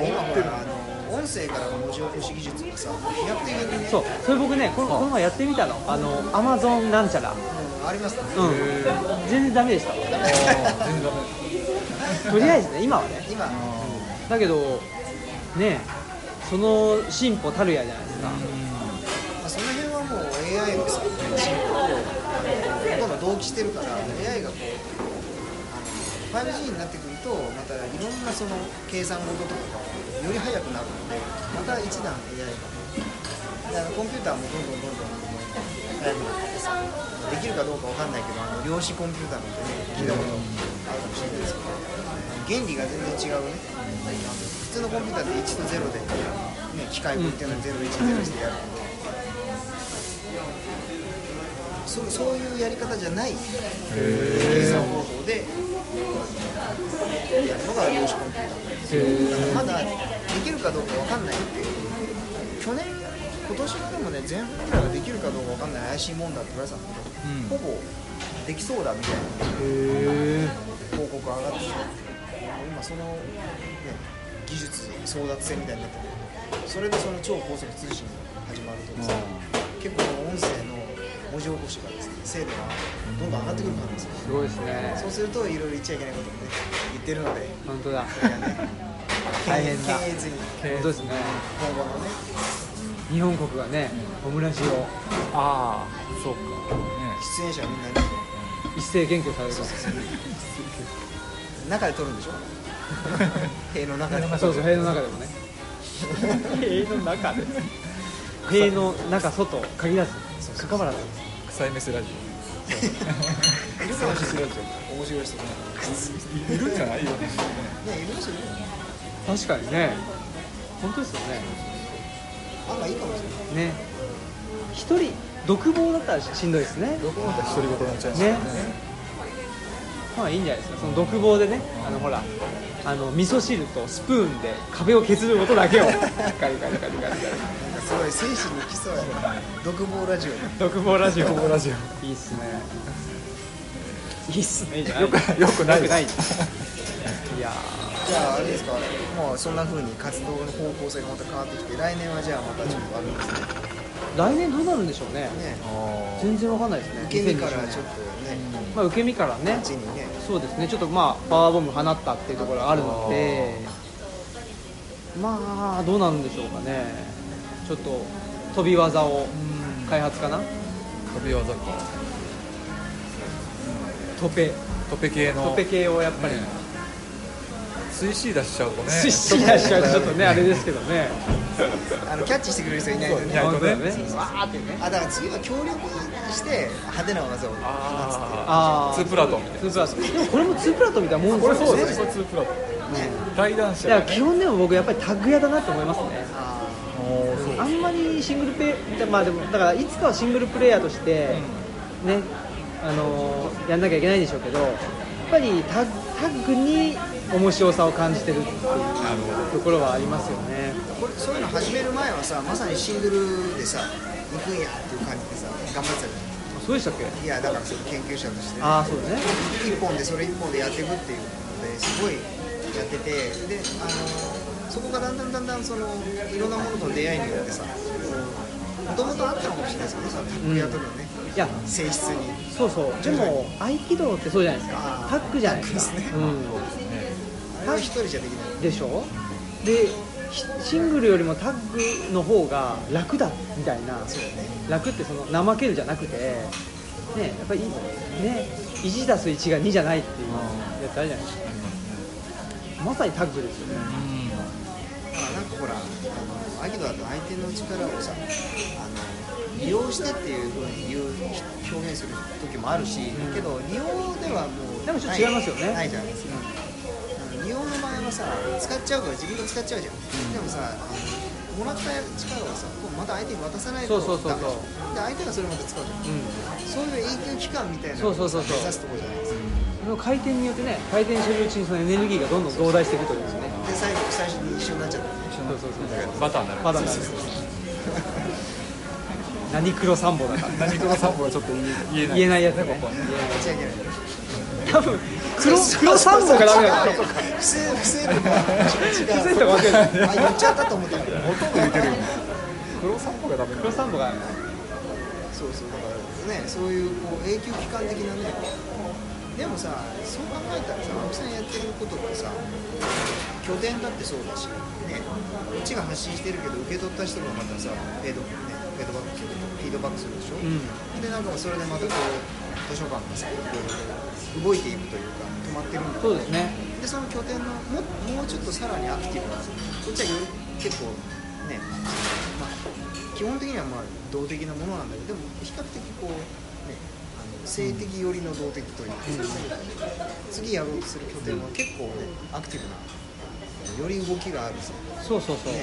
今ほらあの音声からの文字起こし技術がさ飛躍的にね。そう。それ僕ねこのこの前やってみたの。あの Amazon なんちゃら。うんありますね、うん。全然ダメでした。全然ダメ。とりあえずね今はね。今。だけどねその進歩たるやじゃないですか。まあ、その辺はもう AI のさ進歩同期してるから AI がこうあの 5G になってくるとまたいろんなその計算事とかがより速くなるのでまた一段 AI がだからコンピューターもどんどんどんどん速くなってさできるかどうかわかんないけどあの量子コンピューターなんてね聞いたことあるかもしれないですけど原理が全然違うね。普通のコンピューターって1と0で、ね、機械語っていうのは010してやるけど、そうそういうやり方じゃない計算方法でやるのが量子コンピューターだからまだできるかどうかわかんないっていう去年今年でもね前半ぐらいができるかどうかわかんない怪しいもんだって言われてたんだけど、ほぼできそうだみたいなへえ報告上がってきて今その、ね、技術争奪戦みたいになっててそれでその超高速通信が始まるとですね結構音声の文字起こしがですね精度がどんどん上がってくるからですよすごいですね。そうするといろいろ言っちゃいけないこともね言ってるので。本当だ。それがね大変だ検閲に本当ですね。今後のね。日本国がねオムラジを。ああそうか、ね、出演者みんなね。一斉検挙される。中で撮るんでしょ？塀の中で。そうそう塀の中でもね。塀の中で。塀の中外限らず関わらず臭いメスラジいるかもしれない面白い人いるんじゃないよねねいる人いるよ確かにね。本当ですよね。案外いいかもしれないね。一人独房だったらしんどいですね。どこまで独り言になっちゃいますねまあいいんじゃないですかその独房でねあのほらあの味噌汁とスプーンで壁を削る音だけをガリガリガリガリガリすごい精神に来そうや。ね独房ラジオ。独房ラジオ。独房ラジオ。いいっすね。いいっすね。よくよくない。よくないいやじゃああれですか。もうそんな風に活動の方向性がまた変わってきて来年はじゃあまたちょっとあるんですねー来年どうなるんでしょうね。ね。あ全然わかんないですね。受け身からちょっ2020と年ねまあ受け身からね。ね。そうですね。ちょっとまあパワーボム放ったっていうところがあるので。まあどうなるんでしょうかねちょっと飛び技を開発かな？飛び技か。トペ。トペ系の。トペ系をやっぱり、ね。水 C 出しちゃうとね。スイッチ出しちゃうとちょっとねあれですけどね。あのキャッチしてくれる人いないとね。いねね。わーってねあだから次は協力して派手な技を。ああツープラトンみたいツープラトン。でもこれもツープラトンみたいなもんこれですよね。そうですねこれツープラトン。ね。対談者いや基本でも僕やっぱりタッグ屋だなって思いますねあんまりシングルプレイまあでもだからいつかはシングルプレイヤーとしてねあのーやんなきゃいけないんでしょうけどやっぱりタッタッグに面白さを感じてるっていうところはありますよね。これそういうの始める前はさまさにシングルでさ行くんやっていう感じでさ頑張ってたじあそうでしたっけ？ゃんいやだからその研究者として。ねああそうだね。一本でそれ一本でやっていくっていうのですごいやっててであのそこがだんだんだんだんそのいろんなものとの出会いによってさもともとあったのかもしれないですけどさタッグやとのね、いや性質にそうそう。でも合気道ってそうじゃないですか。タッグじゃないですか。ですね。うん。あれは一人じゃできない。でしょ？でひシングルよりもタッグの方が楽だみたいな。ね。楽ってその怠けるじゃなくてねやっぱりね 1+1 が2じゃないっていうやつあるじゃないですか。まさにタッグですよねなんかほらあの合気道だと相手の力をさあの利用してっていうふうに言う表現する時もあるし、けど利用ではもうでもちょっと違いますよね。ないじゃないですか、うん。利用の場合はさ使っちゃうから自分が使っちゃうじゃん、でもさあのもらった力をさまた相手に渡さないとそうそうそうそう。で相手がそれまた使うじゃん。うん。そういう永久期間みたいなそうそうそうそう。目指すところじゃないですか。その回転によってね回転してるうちにそのエネルギーがどんどん増大していくというですね。で最初に一緒になっちゃったね。そうそうそうバターになる。まだなんです何黒三本だから。何黒散歩がちょっと言えない。言えないやつねここ。はね間違いない。多分黒黒三本がダメだよ不正不正とか違う不正とか分けないあ言っちゃったと思ったほとんど言ってるよ黒散歩がダメな黒三本がそうそうだからねそういうこう永久期間的なね。でもさそう考えたらさ青木さんやってることってさ拠点だってそうだしねこっちが発信してるけど受け取った人がまたさフェード,、ね、フェードバックするフィードバックするでしょ、うん。でなんかそれでまたこう図書館がさ動いているというか止まってるんだそうですね。でその拠点のももうちょっとさらにアクティブなこっちはより結構ね、まあ、基本的にはまあ動的なものなんだけどでも比較的こうねあの性的寄りの動的というか、次やろうとする拠点は結構ねアクティブなより動きがあるさそうそうそう、ね。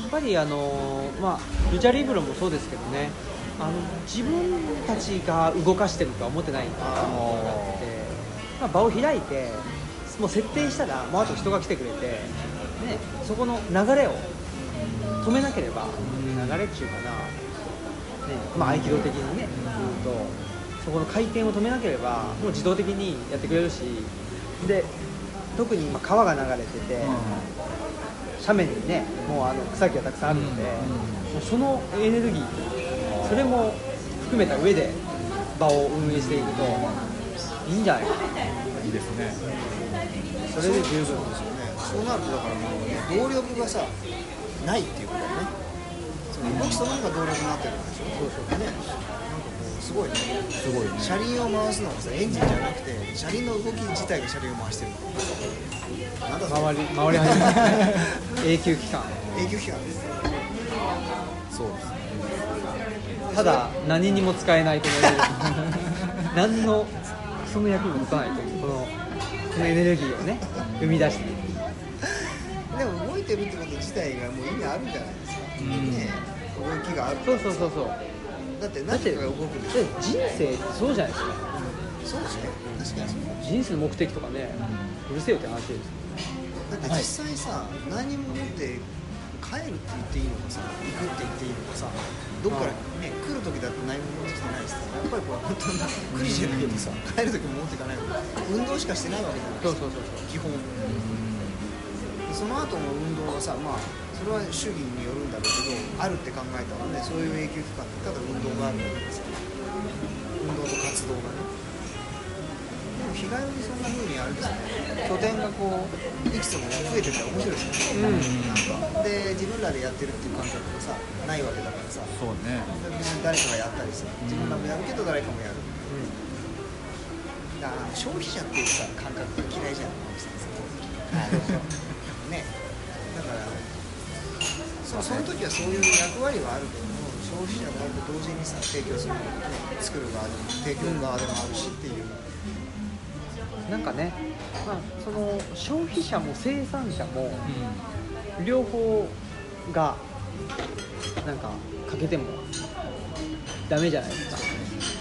やっぱりあのまあルチャリブロもそうですけどね。あの自分たちが動かしてるとは思ってないっていうのがあって、まあ、場を開いてもう設定したらもうあと人が来てくれて、ね、そこの流れを止めなければ流れっていうかな、ねまあ、合気道的にね言うとそこの回転を止めなければもう自動的にやってくれるしで特に今川が流れてて、斜面にねもうあの草木がたくさんあるので、もうそのエネルギーそれも含めた上で場を運営していくといいんじゃないか。ないいですね。それで十分ですよね。そうなるとだからもうね動力がさないっていうことだよね。その動きそのものが動力になってるんでしょ。そうそう。ねすごいね。すごいね。車輪を回すのがさエンジンじゃなくて車輪の動き自体が車輪を回してるなんだそれ。回り回り始めてね 永久期間永久期間ですそうですね。ただ何にも使えないこのエネルギー何のその役にも立たないという。このこのエネルギーをね生み出している。でも動いてるってこと自体がもう意味あるんじゃないですか、ん。ね動きがあるそうそうそうそうだって何かが動くんでしょで人生そうじゃないですか。そうですね。確かにそう人生の目的とかねうるせえよって話ですだって実際さ、何も持って帰るって言っていいのかさ行くって言っていいのかさどっからね来る時だって何も持ってきてないしさやっぱりこれ本当にクリシェだけどさ帰る時も持っていかないわけ運動しかしてないわけじゃないそうそうそうそう。基本。その後の運動がさまあそれは主義によるんだろうけどあるって考えたらねそういう永久期間ってただ運動があるわけです。運動と活動がね。でも日帰りにそんな風にあれですね拠点がこういくつも増えてたら面白いですよね、なんか。で自分らでやってるっていう感覚がさないわけだからさ。そうね。別に誰かがやったりさ自分らもやるけど誰かもやる。だから消費者っていうさ感覚が嫌いじゃん ねそうその時はそういう役割はあるけども消費者であると同時にさ提供する、ね、作る側でも提供側でもあるしっていう、なんかね、まあ、その消費者も生産者も両方がなんか欠けてもダメじゃないですか。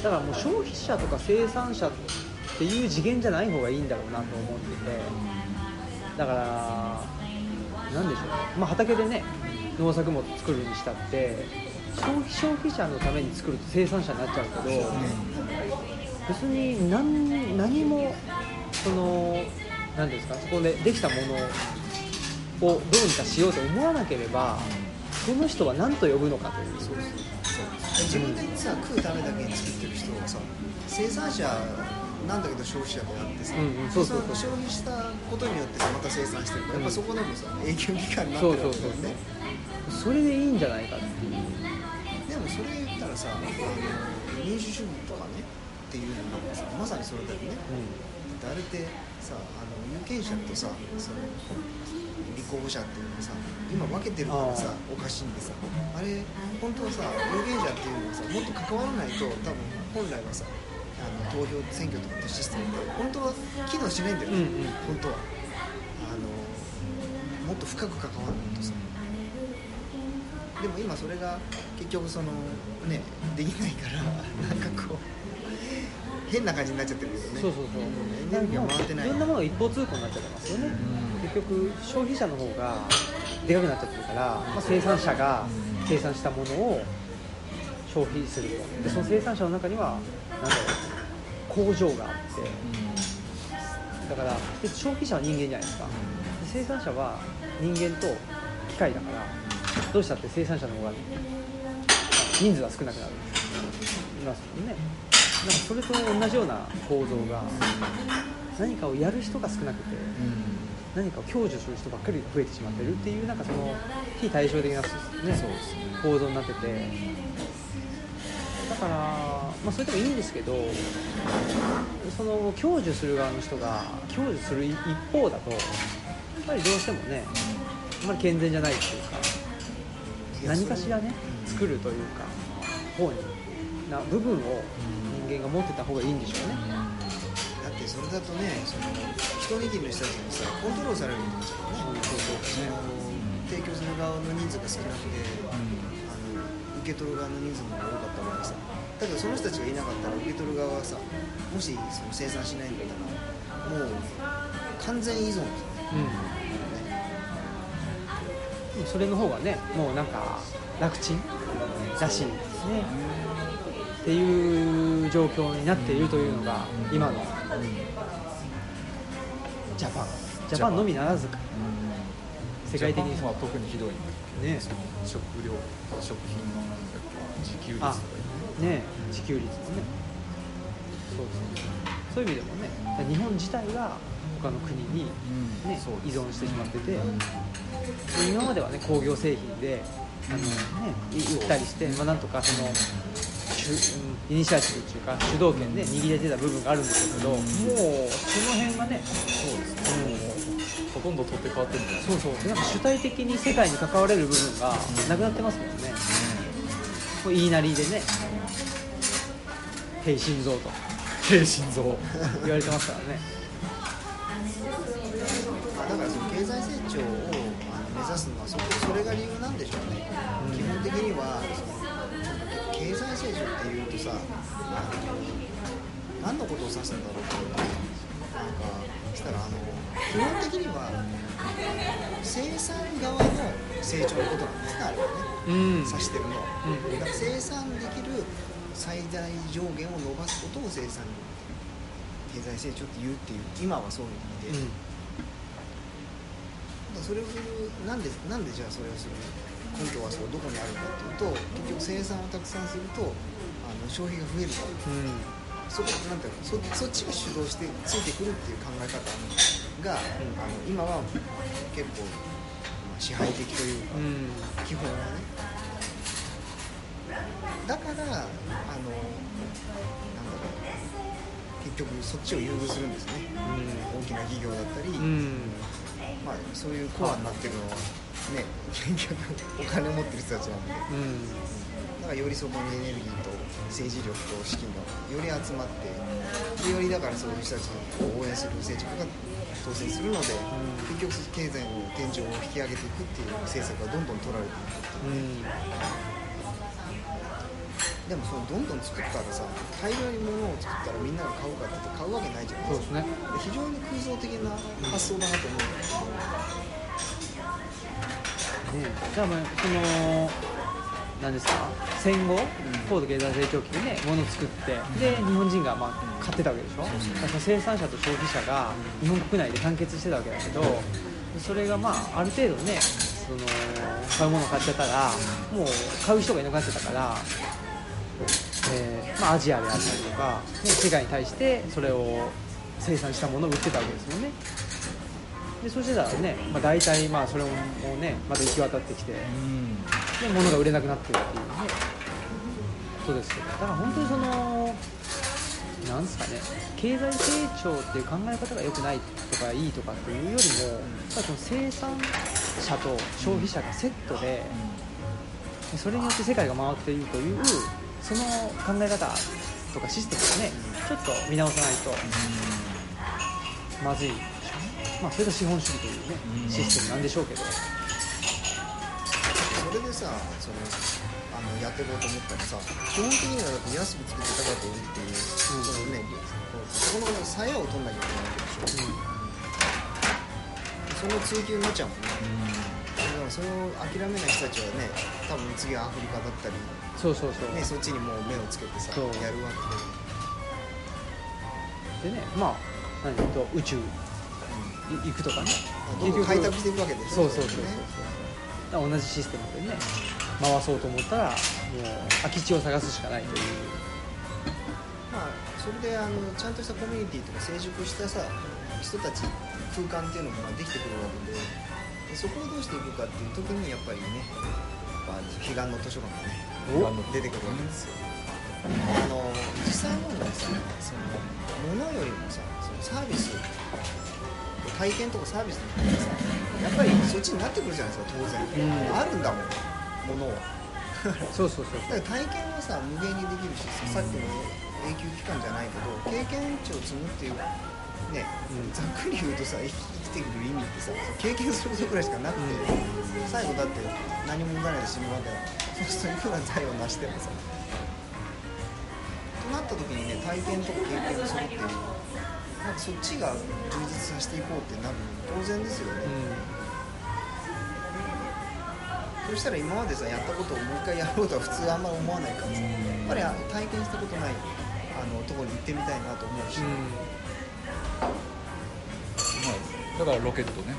だからもう消費者とか生産者っていう次元じゃない方がいいんだろうなと思ってて。だからなんでしょう。ね、まあ、畑でね農作物作るにしたって消費消費者のために作ると生産者になっちゃうけど別に何何もその何ですかそこでできたものをどうにかしようと思わなければその人は何と呼ぶのかという。自分でさ食うためだけに作ってる人はさ生産者なんだけど消費者であってさ、うんうんそうそう。そうの消費したことによってさまた生産してるからやっぱそこでもさ永久期間になってるわけだよね。それでいいんじゃないかっていう。でもそれ言ったらさあの民主主義とかねっていうのもさまさにそれだよね。だってあれってさあの有権者とさその立候補者っていうのはさ今分けてるからさおかしいんでさあれ本当はさ有権者っていうのはさもっと関わらないと多分本来はさあの投票選挙とかってシステムって本当は機能しないんだよね、うんうん。本当は。あのもっと深く関わらないとさでも今それが結局そのねできないからなんかこう変な感じになっちゃってるけどね。そうそうそう。エネルギーが回ってない。いろんなものが一方通行になっちゃってますよね。結局消費者の方がでかくなっちゃってるから、まあ、生産者が生産したものを消費するとでその生産者の中にはなんだろう工場があって。だからで消費者は人間じゃないですか。で生産者は人間と機械だからどうしたって生産者の方が人数は少なくなる。いますもんね。なんかそれと同じような構造が何かをやる人が少なくて何かを享受する人ばっかり増えてしまってるっていうなんかその非対称的な、ね。構造になってて。だかから、まあ、それでもいいんですけどその享受する側の人が享受する一方だとやっぱりどうしてもねあんまり健全じゃないっていうか何かしらね作るというか方にな部分を人間が持ってた方がいいんでしょうね。だってそれだとねその一握りの人たちにさコントロールされるんですよね。その提供する側の人数が少なくて、あの受け取る側の人数の方が多かったわけさだけどその人たちがいなかったら受け取る側はさもしその生産しないんだったらもう完全依存。ですよねうんそれの方がねもうなんか楽ちんらしいですねっていう状況になっているというのが今のジャパン。ジャパンのみならずか。世界的に。は特にひどいね。その食料食品のなんだっけ自給率とかあね自給率もね。そうそうそういう意味でもね日本自体が他の国に、うんねそうです依存してしまってて今まではね工業製品であの、ね、い売ったりして、まあ、なんとかそのイニシアチブっていうか主導権で握れてた部分があるんですけど、もうその辺がねそうですね。ほとんど取って変わってるんじゃないそうそう。でなんか主体的に世界に関われる部分がなくなってますもんね、こう言いなりでね「平心臓」と。低心臓言われてますからねまあ、だからその経済成長をあの目指すのはそそれが理由なんでしょうね、基本的には経済成長っていうとさ何のことを指すんだろうっていうなんかしたらあの基本的には生産側の成長のことなんですねあれはね。うん指してるのは、うん。だから生産できる最大上限を伸ばすことを生産経済成長って言うっていう今はそういう意味で、だからそれをなんでなんでじゃあそれをする根拠はそうどこにあるかっていうと結局生産をたくさんするとあの消費が増えるからうん。そこなんていうの？そそっちが主導してついてくるっていう考え方が、あの今は結構まあ支配的というか、うん。基本はね。だからあのなんだろう。結局そっちを優遇するんですね。大きな企業だったり、うんまあ、そういうコアになってるのは。ね結局お金を持ってる人たちなんで。うん。だからよりそこにエネルギーと政治力と資金がより集まってでよりだからそういう人たちを応援する政治家が当選するので、結局経済の天井を引き上げていくっていう政策がどんどん取られていくっていう。うんでもそのどんどん作ったらさ大量に物を作ったらみんなが買うかって言って買うわけないじゃないそうでですすね。か非常に空想的な発想だなと思うんだけど、ねじゃあまあその何ですか？戦後、高度経済成長期にね物を作ってで日本人がまあ買ってたわけでしょ、だからその生産者と消費者が日本国内で完結してたわけだけどそれがまあある程度ねその買うものを買っちゃったらもう買う人がいなくなっちゃったから、えーまあ、アジアであったりとか、ね、世界に対してそれを生産したものを売ってたわけですよね。でそうしてたらね、まあ、大体まあそれもねまた行き渡ってきてうん。で物が売れなくなってるっていうね。ことですけど。だから本当にそのなんですかね経済成長っていう考え方が良くないとかいいとかっていうよりもその生産者と消費者がセットででそれによって世界が回っているというその考え方とかシステムをねちょっと見直さないと。まずい。でしょうねまあそれが資本主義というねうん。システムなんでしょうけど。それでさそのあのやっていこうと思ったらさ基本的にはだって安く作って高く売るっていう、そのねそこの鞘を取んなきゃいけないわけでしょ、その追求になっちゃうもんね。だからそれを諦めない人たちはね多分次はアフリカだったり、そうそうそう、ね、そっちにもう目をつけてさそう。やるわけで、でねまあ何と宇宙。い行くとかね。どんどん開拓していくわけでしょ？そうそうそうそう。ね。だから同じシステムでね回そうと思ったらもう空き地を探すしかないという。まあそれであのちゃんとしたコミュニティとか成熟したさ人たち空間っていうのもまあできてくるわけででそこをどうしていくかっていう時にやっぱりねやっぱ彼岸の図書館がねお？出てくるわけですよ。あの実際問題さその物よりもさそのサービス体験とかサービスの方がさやっぱりそっちになってくるじゃないですか当然、うん。あるんだもん物は。そうそうそうだから体験はさ無限にできるしささっきの永久期間じゃないけど経験値を積むっていうね、うん。ざっくり言うとさてくる意味ってさ経験することくらいしかなくて、最後だって何も持たないで死ぬわけだからそうするといくら財を成してもさとなった時にね体験とか経験をするっていうなんかそっちが充実させていこうってなるの当然ですよね、そしたら今までさやったことをもう一回やろうとは普通あんま思わないからさ、やっぱりあ体験したことないあのところに行ってみたいなと思うし、まあ、だからロケットね。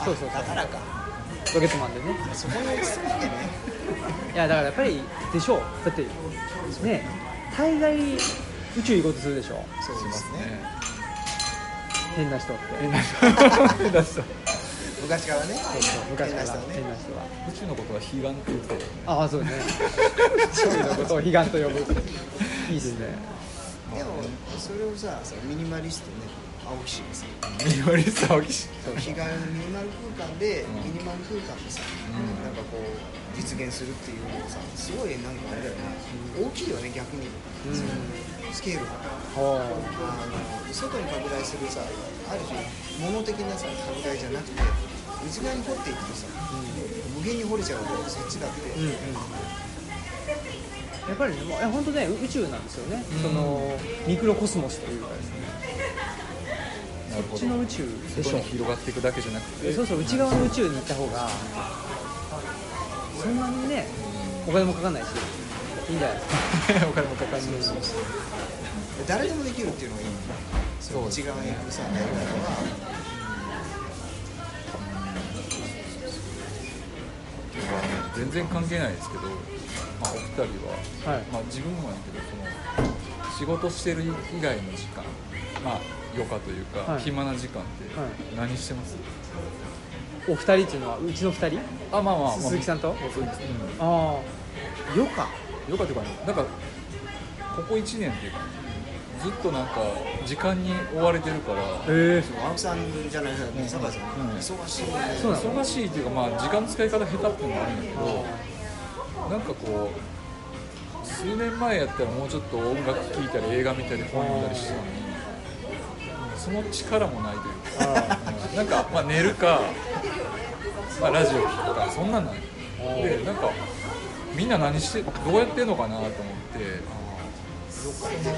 あそうそう。だからか。ロケットマンでね。そこに落ち着くわけね。いやだからやっぱりでしょ。うだってね大概宇宙行こうとするでしょ。そうですね。変な人って。変な人。昔からね。そうそう昔から。変な人は宇宙のことは悲願って言ってたよね。ああそうね。そういうのことを悲願と呼ぶ。いいですね。でもそれをさそのミニマリストね青木氏がさミニマリスト青木氏そう日帰りのミニマル空間で、うん。ミニマル空間でさ、ん。なんかこう実現するっていうのがさすごいなんかあれだよね、大きいよね逆に、スケールが。はあ。の外に拡大するさある種物的なさ拡大じゃなくて内側に掘っていくとさ、無限に掘れちゃうわけそっちだって、うんうん。やっぱりねもういや本当ね宇宙なんですよね、うん。そのミクロコスモスというかですねこっちの宇宙。でしょ。広がっていくだけじゃなくてそうそう内側の宇宙に行った方がそんなにねお金もかかんないしいいんじゃないですか。お金もかかんない。し誰でもできるっていうのがいい。よねそうですね。内側に行くさやり方は全然関係ないですけど、まあ、お二人は、はい。まあ、自分もやけどその仕事してる以外の時間まあ余暇というか、はい。暇な時間ってはい。何してます、お二人っていうのはうちの二人？あまあまあ、まあ、鈴木さん。とそうです、ああ。余暇？うん、余暇というかねなんかここ1年っていうかずっとなんか時間に追われてるからえ。え青木さんじゃないですかね酒井さん、うん。忙しい。ねそうなの忙しいっていうかまあ時間の使い方下手っていうのもあるんだけどなんかこう数年前やったらもうちょっと音楽聴いたり映画見たり本読んだりしてたのにその力もないというかうんなんか、まあ、寝るか、まあ、ラジオ聴くかそんなんなんよ。でなんかみんな何してどうやってんのかなと思って。その、う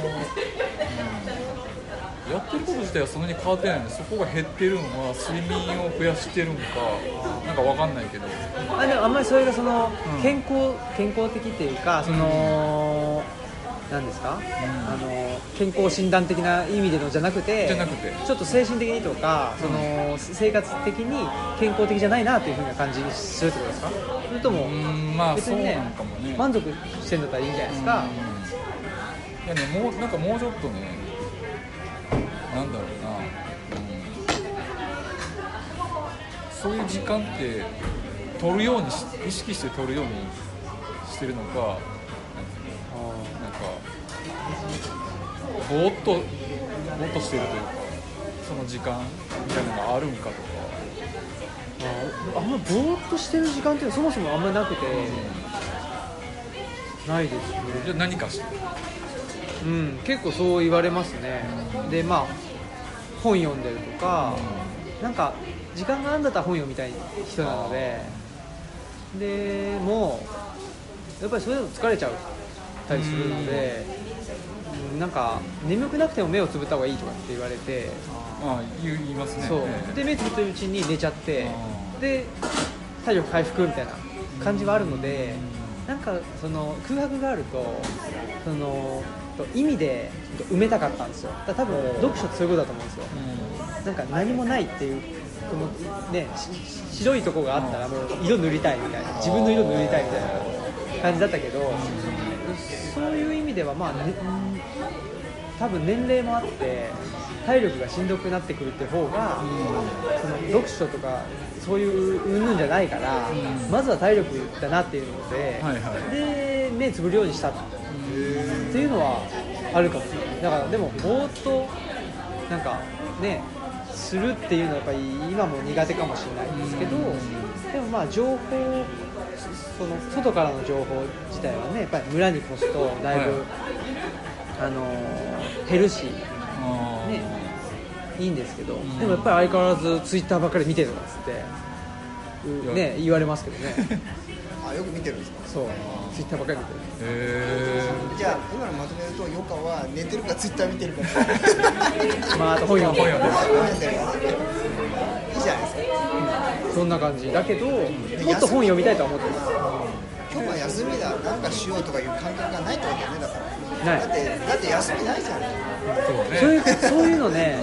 ん、やってること自体はそんなに変わってないのでそこが減ってるのは睡眠を増やしてるんかなんかわかんないけど。あでもあんまりそれがそのうん。健康、健康的っていうかその、なんですか、あの健康診断的な意味でのじゃなくてじゃなくて。ちょっと精神的にとか、その生活的に健康的じゃないなというふうな感じにするってことですか？それとも、うんまあ別にねね。満足してんだったらいいんじゃないですか、いやねもうなんかもうちょっとねなんだろうな、うん。そういう時間って取るようにし意識して取るようにしてるのかかぼーっとぼーっとしてるというかその時間みたいなのがあるんかとか。ああんまぼーっとしてる時間っていうのはそもそもあんまりなくて、ないですね。じゃあ何かしてる？うん、結構そう言われますね、でまあ本読んでるとか、なんか時間があるんだったら本読みたい人なのででもやっぱりそれでも疲れちゃうたりするので、うんなんか眠くなくても目をつぶった方がいいとかって言われて、まあ言いますね。そう。ええ。で目つぶってるうちに寝ちゃってあで体力回復みたいな感じはあるので、なんかその空白があるとその意味で埋めたかったんですよ。だ多分読書ってそういうことだと思うんですよ。なんか何もないっていうこのねし白いとこがあったらもう色塗りたいみたいな自分の色塗りたいみたいな感じだったけどそういう意味ではまあ、ね、うん多分年齢もあって体力がしんどくなってくるっていう方がその読書とかそういううんぬんじゃないからまずは体力だなっていうのではいはい。で目つぶるようにしたっていうのはあるかも。しれないだからでもぼーっとなんかねするっていうのはやっぱり今も苦手かもしれないですけど、でもまあ情報その外からの情報自体はねやっぱり村に越すとだいぶ、はい。あの減るし、ね、いいんですけど、ん。でもやっぱり相変わらずツイッターばっかり見てるとかっつってね言われますけどね。あよく見てるんですか？そう。ツイッターばっかり見てる。へじゃあ今のまとめるとヨカは寝てるかツイッター見てるか。まああと本読んで本読んでるいいじゃないですかそんな感じだけどもっと本読みたいとは思ってます。今日は休みだなんかしようとかいう感覚がないってことだよねだから。ない。だってだって休みないじゃん。そういうそういうのね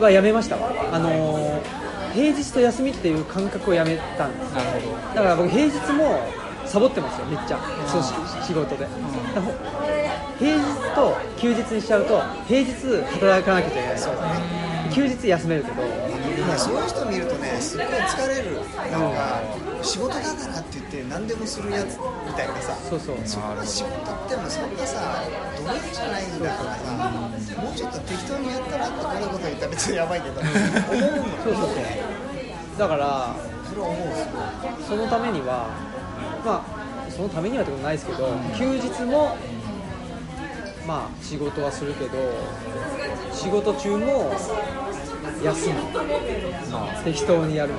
はやめましたわ。あのー平日と休みっていう感覚をやめたんですなるほど。だから僕平日もサボってますよめっちゃ。そうし仕事で、平日と休日にしちゃうと平日働かなきゃいけない。休日休めるけどそういう人見るとねすっごい疲れる。なんか仕事だからって言って何でもするやつみたいなさ。そうそう。そんな仕事ってもそんなさどれじゃないんだからさ。もうちょっと適当にやったらってこんなこと言ったら別にやばいけど。思うのそうそうそう。だからそれは思うすごいそのためにはまあそのためにはってことないですけど休日もまあ仕事はするけど仕事中も休む適当にやる。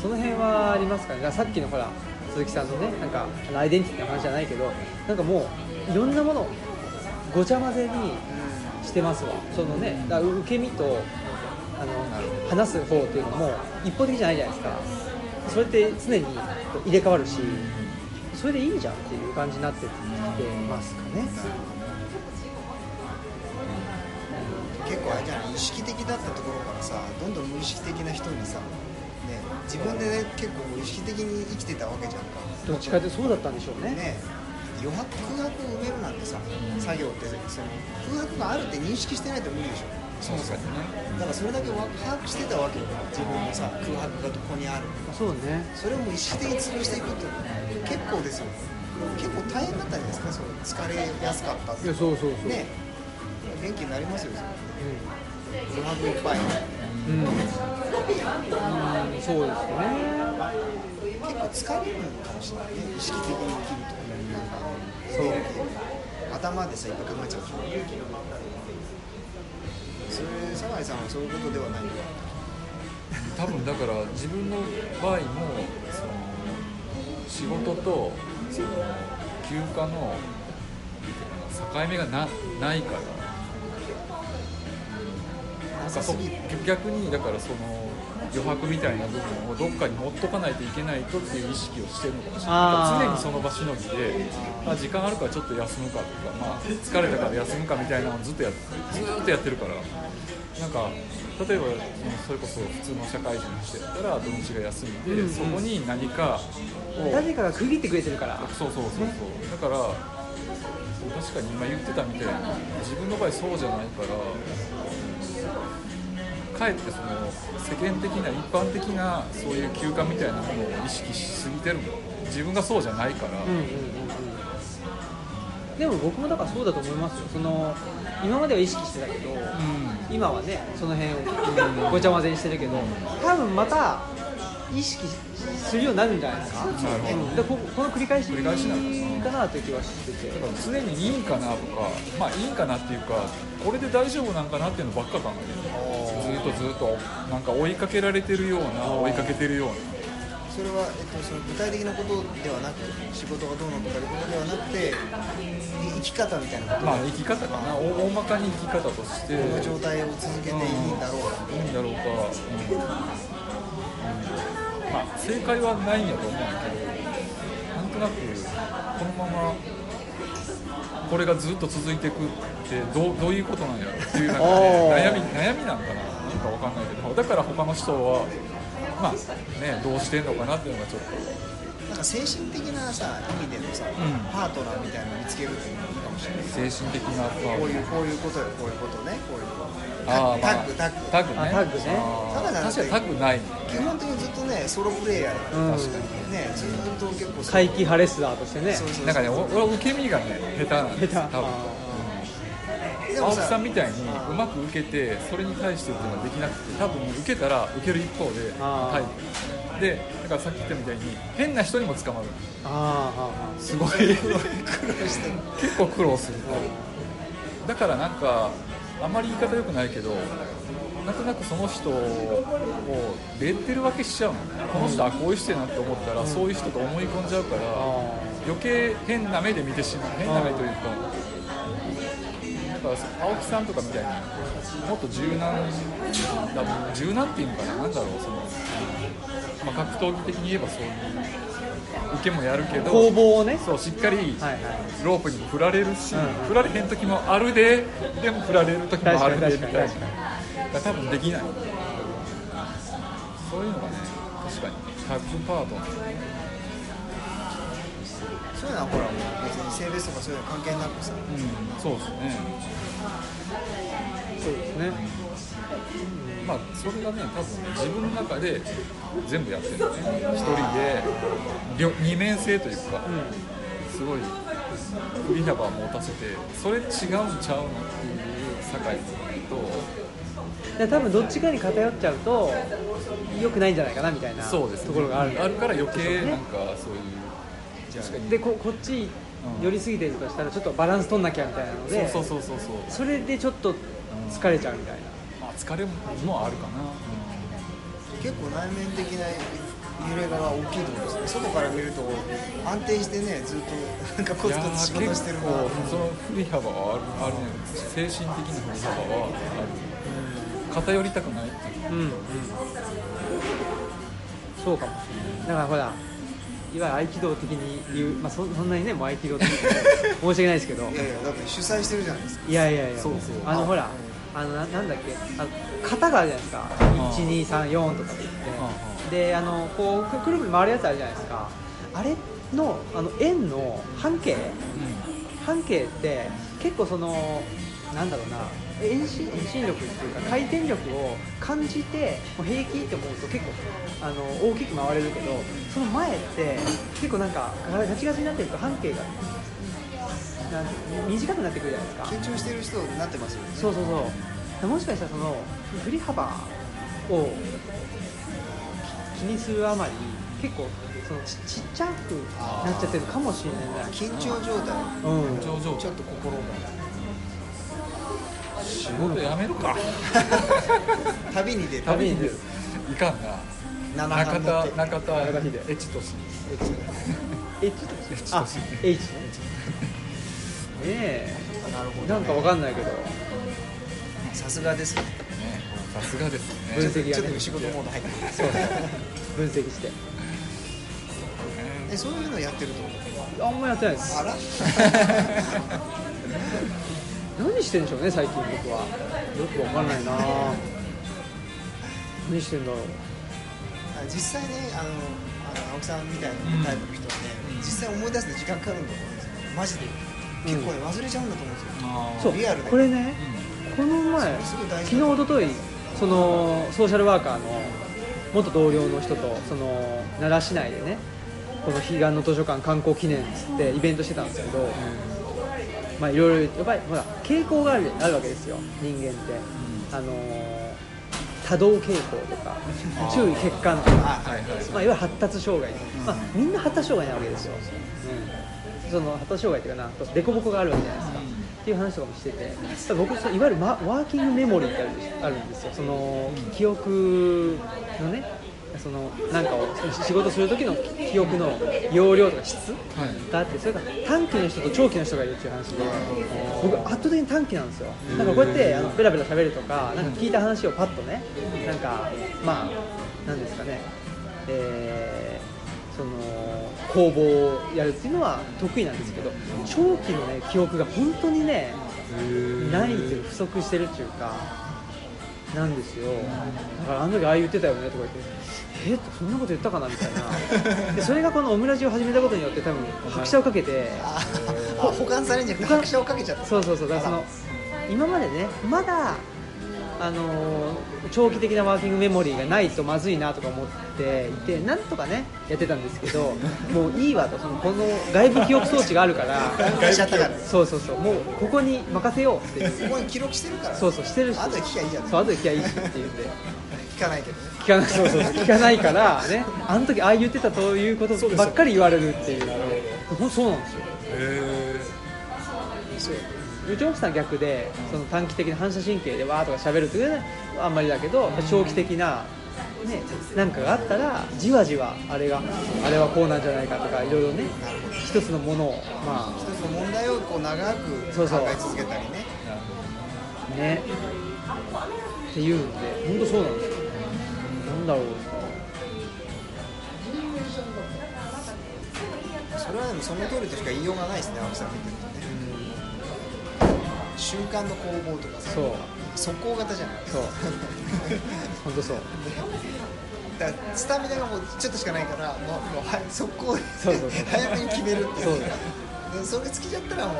その辺はありますか？ねさっきのほら鈴木さんのねなんかアイデンティティの話じゃないけどなんかもういろんなものをごちゃ混ぜにしてますわ。そのねだ受け身とあの話す方っていうのも一方的じゃないじゃないですか。それって常に入れ替わるしそれでいいじゃんっていう感じになってきてますかね意識的だったところからさどんどん無意識的な人にさ、ね、自分で、ね、結構無意識的に生きてたわけじゃんか。どっちかというとそうだったんでしょうね。ね余白空白埋めるなんてさ作業ってその空白があるって認識してないと無理でしょ。確かにね。だからそれだけわ把握してたわけよ。自分のさ空白がどこにある。そうね。それをもう意識的に潰していくって結構ですよ。結構大変だったんじゃないですかそれ疲れやすかったって。いやそうそうそう、ね。元気になりますよそれ空白いっぱいうん、う。ん、そう。ですね結構疲れるのかもしれないね意識的に生きるとなんかそう。頭でさいっぱい考えちゃう。それ酒井さんはそう。いう。ことではないの多分だから自分の場合もその仕事とその休暇の境目がなないからかそ逆にだからその余白みたいな部分をどっかに持っとかないといけないとっていう意識をしてるのかもしれない。常にその場しのぎであ時間あるからちょっと休むかとか、まあ、疲れたから休むかみたいなのをずっとやずーっとやってるから。なんか例えばそれこそ普通の社会人の人やったら土日が休みで、うんそこに何かを。誰かが区切ってくれてるから。そうそうそうそう。だから確かに今言ってたみたいに自分の場合そうじゃないからかえってその世間的な一般的なそういう休暇みたいなものを意識しすぎてるもん自分がそうじゃないから、うんうんうんうん。でも僕もだからそうだと思いますよ。その今までは意識してたけど、今はねその辺をごちゃ混ぜにしてるけど多分また意識するようになるんじゃないですか、なるほど。うん。でここの繰り返し繰り返しなのかかなという気はしてて。だから常にいいんかなとかまあいいんかなっていうかこれで大丈夫なんかなっていうのばっか考えてるとずっとなんか追いかけられてるような追いかけてるような。それは、えっと、その具体的なことではなく仕事がどうのとかいうことではなくて生き方みたいなことまあ生き方かな。大大まかに生き方として。この状態を続けていいんだろうか。いいんだろうか、うん。まあ正解はないんやと思うんだけどなんとなくこのままこれがずっと続いていくってどうどういうことなんやろっていうなんか、ね、悩み悩みなんかなかわかんないけどだから他の人はまあねどうしてんのかなっていうのがちょっと。なんか精神的なさ意味でのさ、ん。パートナーみたいなの見つけるっていうのもいいかもしれない。精神的なパこういうこういうことよこういうことねこういうこと。タッグタッグ。タッグね。あタッグね。あー。ただじゃなくて確かにタッグない基本的にずっとねソロプレイヤーだから、うん。確かにねずっと結構怪奇派レスラーとしてね。そうそうそう。なんかねお俺は受け身がね下手なんですよ下手。多分青木さんみたいにうまく受けてそれに対してっていうのはできなくて多分受けたら受ける一方でタイプでだからさっき言ったみたいに変な人にも捕まる。あああすごい。結構苦労する。だからなんかあんまり言い方良くないけどなんとなくその人をレッテル分けしちゃうのこの人あこういう人やなって思ったらそういう人と思い込んじゃうからあ余計変な目で見てしまう。変な目というかだから青木さんとかみたいにもっと柔軟だ柔軟っていうのかななんだろうその、まあ、格闘技的に言えばそういう受けもやるけど攻防をね。そうしっかりはいはい。ロープにも振られるし、うん。振られへん時もあるででも振られる時もあるでみたいな。多分できない。そういうのがね確かにタッグパート。ナーそういうのはほらもう別に性別とかそういうの関係なくさ。うんそうですね。そうですね。まあそれがね多分ね自分の中で全部やってるんだね。一人で両二面性というか、すごい振り幅を持たせてそれ違うんちゃうのっていう酒井とで多分どっちかに偏っちゃうと良くないんじゃないかなみたいなそうです、ね、ところがあるあるから余計ねなんかそういうでここっち寄りすぎてるとしたらちょっとバランス取んなきゃみたいなのでそうそうそうそうそう。それでちょっと疲れちゃうみたいな。まあ疲れもあるかな、結構内面的な揺れが大きいと思うんですね。外から見ると安定してねずっとなんかコツコツ仕事してるな。結構その振り幅はあるあるね。精神的な振り幅はある。偏りたくないっていう。うんうん。そうかもしれない。だからほらいわゆる合気道的に言う、まあ、そそんなにねもう合気道的に 申し訳ないですけど。いやいやだって主催してるじゃないですか。いやいやいやそうそう。あのほらあのななんだっけあの型があるじゃないですか。1234とかって言って。であのこうくくるくる回るやつあるじゃないですか。あれのあの円の半径？半径って結構そのなんだろうな。遠心遠心力っていうか回転力を感じてもう平気って思うと結構あの大きく回れるけどその前って結構なんかガチガチになってると半径がなん短くなってくるじゃないですか。緊張してる人になってますよね。そうそうそう。もしかしたらその振り幅を気にするあまり結構そのちちっちゃくなっちゃってるかもしれない。緊張状態。うん。ちょっと心が仕事やめるか。旅に出る旅に出る。いかんな。七中田中田中田秀エチとし H とあ H ね。ねえ。なるほどなんかわかんないけど。さすがですね。ねさすがですね。分析がね。ちょっと仕事モード入ってるそう。分析して。えそういうのやってるとあんまやってないです。あら 何してんでしょうね最近僕は。よくわかんないな。何してんだろう。実際ねあのあの青木さんみたいなタイプの人はね、実際思い出すの時間かかるんだと思うんですよ。マジで。結構ね忘れちゃうんだと思うんですよ、うリアルで。これねこの前昨日一昨日そのソーシャルワーカーの元同僚の人とその奈良市内でねこの彼岸の図書館観光記念っつってイベントしてたんですけど、まあいろいろやっぱりほら傾向があるあるわけですよ。人間って、あの多動傾向とか注意欠陥とか。まあ、いわゆる発達障害、まあ、みんな発達障害なわけですよ、うん、その発達障害っていうかな凸凹があるわけじゃないですか、っていう話とかもしてて。僕そういわゆる、ま、ワーキングメモリーってあるあるんですよ。その記憶のねそのなんかを仕事する時の記憶の容量とか質はい。があってそれが短期の人と長期の人がいるっていう話で僕圧倒的に短期なんですよ。だからこうやってあのベラベラ喋るとかなんか聞いた話をパッとねなんかまあなんですかね。えーその攻防をやるっていうのは得意なんですけど長期のね記憶が本当にねないという不足してるっていうかなんですよ。だからあの時ああ言ってたよねとか言ってえそんなこと言ったかなみたいな。でそれがこのオムラジを始めたことによって多分拍車をかけてああ 保管されんじゃなくて拍車をかけちゃった。そうそうそうだからその今までねまだあのー長期的なワーキングメモリーがないとまずいなとか思っていてなんとかねやってたんですけど もういいわと。そのこの外部記憶装置があるからそうそうそう。もうここに任せようって。ここに記録してるから。そうそうしてるし。後で聞きゃいいじゃん。そう後で聞きゃいいしっていうんで聞かないけどね。聞かない。そうそうそう。聞かないからね。あの時ああ言ってたということばっかり言われるっていう。ほんそうなんですよ。へそううちの奥さんは逆でその短期的な反射神経でわーとか喋るっていうのはあんまりだけど長期的な、ね、なんかがあったらじわじわあれがあれはこうなんじゃないかとかいろいろね一つのものをま一つの問題をこう長くそうそう考え続けたりね。あね。っていうんで本当そうなんですよなんだろうそれはでもその通りとしか言いようがないですね青木さん見てるとね。瞬間の攻防とかさそう。速攻型じゃないそう。本当そう。だからスタミナがもうちょっとしかないからもうもうはい速攻でそうそうそう。早めに決めるっていう。そう。でそれ尽きちゃったらもう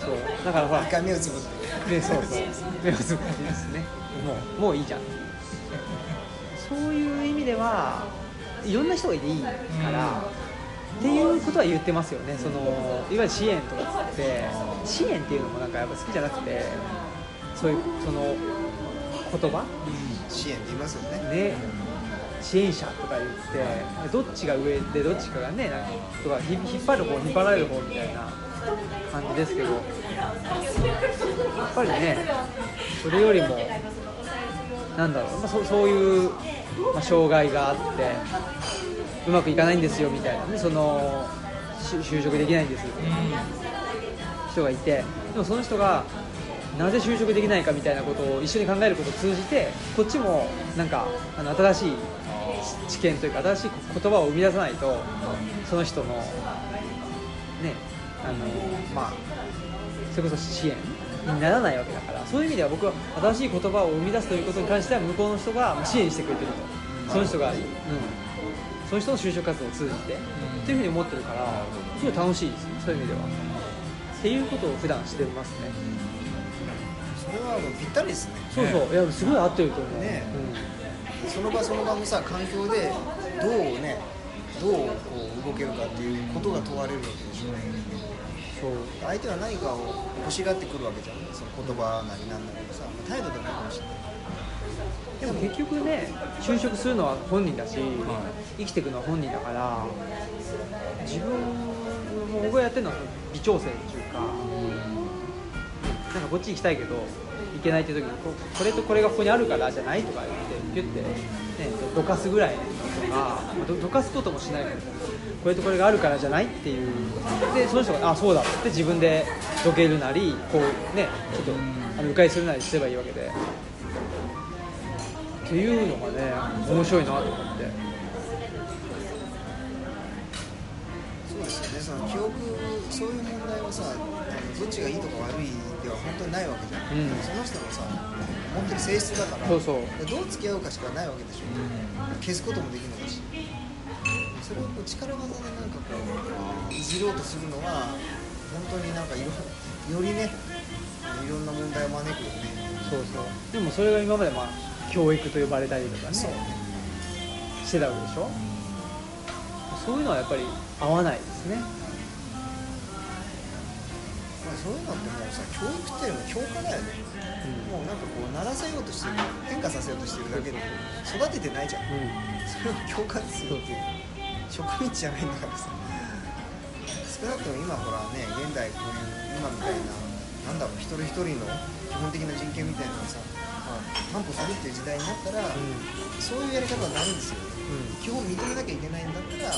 そう。だからほら。一回目をつぶって。ね、そうそう。目をつぶってですね。もうもういいじゃんそういう意味ではいろんな人がいていいから、っていうことは言ってますよね。そのいわゆる支援とかっつって支援っていうのもなんかやっぱ好きじゃなくてそういうその言葉？支援って言いますよね。ね。支援者とか言ってどっちが上でどっちかがねなんかとかひ引っ張る方引っ張られる方みたいな感じですけどやっぱりねそれよりもなんだろう、まあ、そうそういう、まあ、障害があってうまくいかないんですよみたいな。ねその就職できないんです。人がいて。でもその人がなぜ就職できないかみたいなことを一緒に考えることを通じてこっちもなんかあの新しい知見というか新しい言葉を生み出さないとその人のねあのまあそれこそ支援にならないわけだから。そういう意味では僕は新しい言葉を生み出すということに関しては向こうの人が支援してくれてると。その人が、うん、その人の就職活動を通じて、っていうふうに思ってるからすごい楽しいですねそういう意味では。っていうことを普段してますね。それはもうぴったりですね。そうそう、いやすごい合ってると思う、ね。うその場その場のさ環境でどうねどうこう動けるかっていうことが問われるわけでしょ。う相手は何かを欲しがってくるわけじゃん。その言葉なりなんなりさ。態度でもいいかもしれない。でも結局ね就職するのは本人だし、生きていくのは本人だから自分も僕がやってるのは微調整っていうか、なんかこっち行きたいけど行けないっていう時にここれとこれがここにあるからじゃないとか言ってピュッて、ね、どどかすぐらいとか、まあどどかすこともしないけどこれとこれがあるからじゃないっていう。でその人があそうだって自分でどけるなりこうねちょっとあの迂回するなりすればいいわけで。っていうのがね面白いなと思って。そうですよね。その記憶そういう問題はさどっちがいいとか悪いでは本当にないわけじゃん、うん。その人のさ持ってる性質だからそうそう。でどう付き合うかしかないわけでしょ、消すこともできないしそれをこう力技でなんかこういじろうとするのは本当になんかいろよりねいろんな問題を招くよね。そうそう。でもそれが今までまあ教育と呼ばれたりとかねそう。してたわけでしょ？そういうのはやっぱり合わないですね。まあ、そういうのってもうさ教育っていうのは教科だよね、もうなんかこう習わせようとしてる変化させようとしてるだけで育ててないじゃん。うん、うんそれを教科ですよっていう植民地じゃないんだからさ。少なくとも今ほらね現代こういう今みたいななんだろう一人一人の基本的な人権みたいなのがさ、まあ、担保するっていう時代になったら、そういうやり方はダメですよ。基本認めなきゃいけないんだったら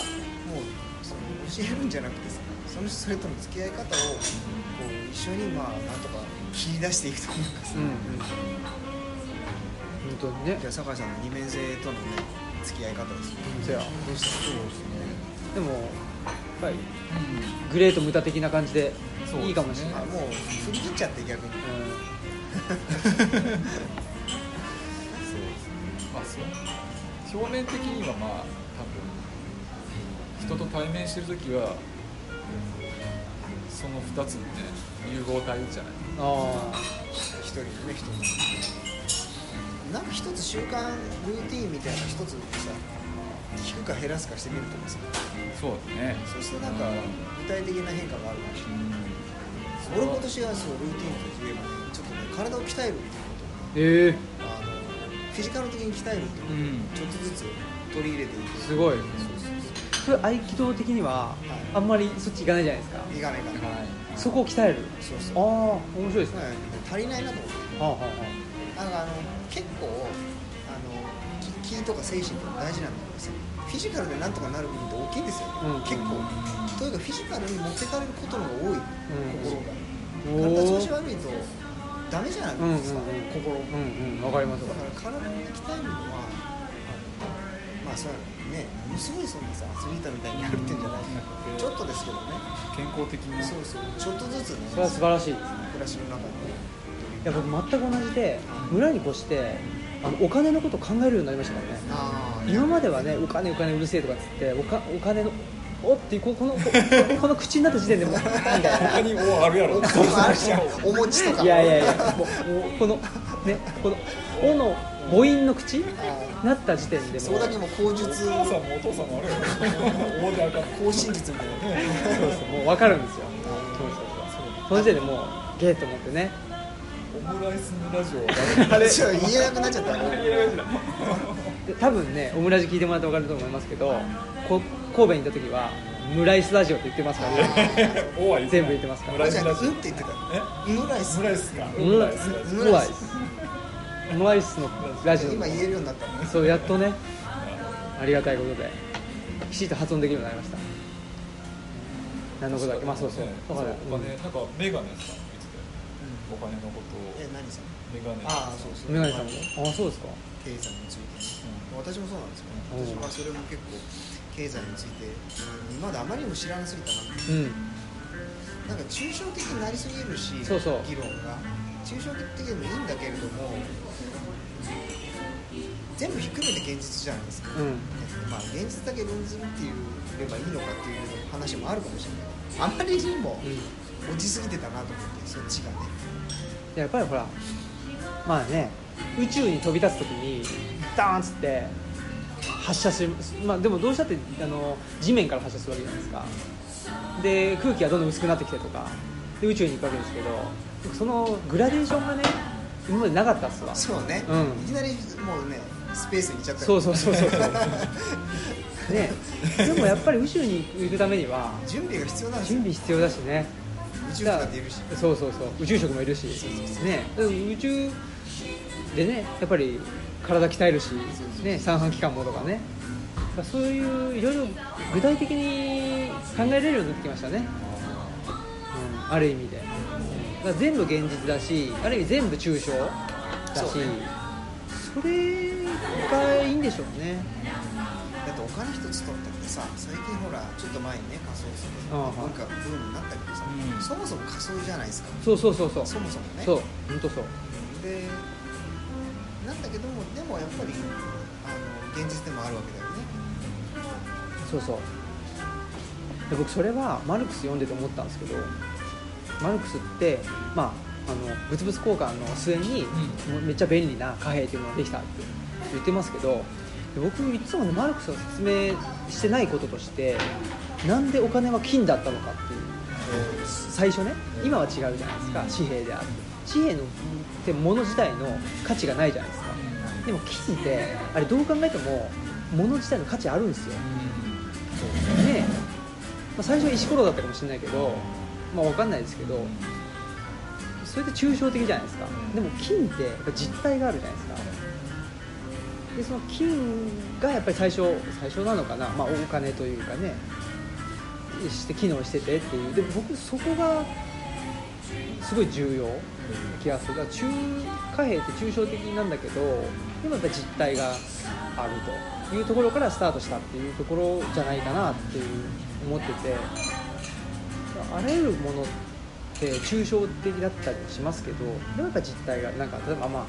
もうその教えるんじゃなくてさそのそれとの付き合い方をこう一緒にまあなんとか切り出していくというかさ、うん。うん。本当にね。じゃあ酒井さんの二面性とのね付き合い方ですね。そやそうですね。でもやっぱりグレート無駄的な感じでいいかもしれない、あもう振り切っちゃって逆に。うん。表面的にはまあ多分人と対面してる時はその2つのね融合体じゃない。あ一人のね人のなんか一つ習慣ルーティーンみたいな一つさ聞くか減らすかしてみるとかさ。そうだね。そしてなんか具体的な変化があるかもしれない俺今年はそうルーティーンといえばねちょっとね体を鍛えるっていうことーええあのフィジカル的に鍛えるっていうことをうん。ちょっとずつ取り入れていく。すごい。そうそうそれ合気道的にはあんまりそっち行かないじゃないですか。そういかない。かない。そこを鍛える。そうあそう。あ面白いですね。はい。足りないなと思って。はあはあはなんかあの結構あの気気とか精神とか大事なんだけどさフィジカルでなんとかなる部分って大きいんですよ、うん。結構。というかフィジカルに持ってかれることの方が多い、心おが体調ー子悪いとダメじゃないうんうんうん。ですか、心うんうん。わかりますだから体を鍛えるのはあのまあそうね。ものすごいそんなさアスリートみたいにやるってんじゃないちょっとですけどね。健康的なそうそう。ちょっとずつねそれは素晴らしいです暮らしの中でいや僕全く同じで村に越してあのお金のこと考えるようになりましたからね。あ今まではねお金お金うるせえとかっつっておかお金のおってここのここの口になった時点でもうにおあるやろ。ああるじゃんお餅とか。いやいやいやもうこのねこの「お」の母音の口あなった時点でもそれだけもう口お述母さんもお父さんもあるやろ。大であかん。口真実みたいなそうそうもう分かるんですよ。そうそうそう。その時点でもうゲーと思ってねオムライスラジオ あれ言えなくなっちゃった？で 多分ねオムラジ聞いてもらって分かると思いますけどこ神戸に行った時は「ムライスラジオ」って言ってますから ね。全部言ってますから。オムライスラジオ。うんって言ってたえ？ムライス。オムライスか。ムライス。ムライス。ムライス。のラジオ今言えるようになったの。そうやっとね。ありがたいことできちっと発音できるようになりました。何のことだっけ？まあそうそう。おだから金なんかメガネさん言ってたよお金のことを。え何さん？メガネ。ああそうそう。メガネさんも？あそうですか。経済について、私もそうなんですようん。私はそれも結構経済について。今まであまりにも知らなすぎたな。うん。なんか抽象的になりすぎるしそうそう。議論が。抽象的でもいいんだけれども全部ひっくるめて現実じゃないですか、うん。まあ現実だけ論ずるっていうればいいのかっていう話もあるかもしれない。あまりにもうん。落ちすぎてたなと思ってそっちがねやっぱりほらまあね宇宙に飛び立つ時にダーンっつって発射するまあでもどうしたってあの地面から発射するわけじゃないですか。で空気がどんどん薄くなってきてとかで宇宙に行くわけですけどそのグラデーションがね今までなかったっすわ。そうね、うん。いきなりもうねスペースに行っちゃった。そうそうそうそうそう。ね。でもやっぱり宇宙に行くためには準備が必要なんですよ。準備必要だしね。宇宙服だっているし。そうそうそう。宇宙食もいるしね宇宙でねやっぱり体鍛えるし、ね、三半規管もとかねそういういろいろ具体的に考えれるようになってきましたね、うん、ある意味で。全部現実だしある意味全部抽象だしそれがいいんでしょうねだってお金一つ取ったってさ最近ほらちょっと前にね仮想するああ文化ブームになったけどさ、うん。そもそも仮想じゃないですか。そうそうそうそう。そもそもね。そう。本当そう。でなんだけどもでもやっぱりあの現実でもあるわけだよね。そうそう。で僕それはマルクス読んでて思ったんですけどマルクスって、まあ、あの物々交換の末に、めっちゃ便利な貨幣っていうのができたって言ってますけどで僕いつもねマルクスが説明してないこととしてなんでお金は金だったのかっていう最初ね今は違うじゃないですか紙幣である。紙幣のって物自体の価値がないじゃないですか。でも金ってあれどう考えても物自体の価値あるんですよ。ね。まあ、最初は石ころだったかもしれないけど、まあ、分かんないですけどそれって抽象的じゃないですか。でも金ってやっぱ実体があるじゃないですか。でその金がやっぱり最初最初なのかな、まあ、お金というかね。して機能しててっていう。でも僕そこがすごい重要気がする。だから中貨幣って抽象的なんだけどでもやっぱ実体があるというところからスタートしたっていうところじゃないかなっていう思ってて。あらゆるものって抽象的だったりしますけどでもやっぱ実体がなんか例えばまあ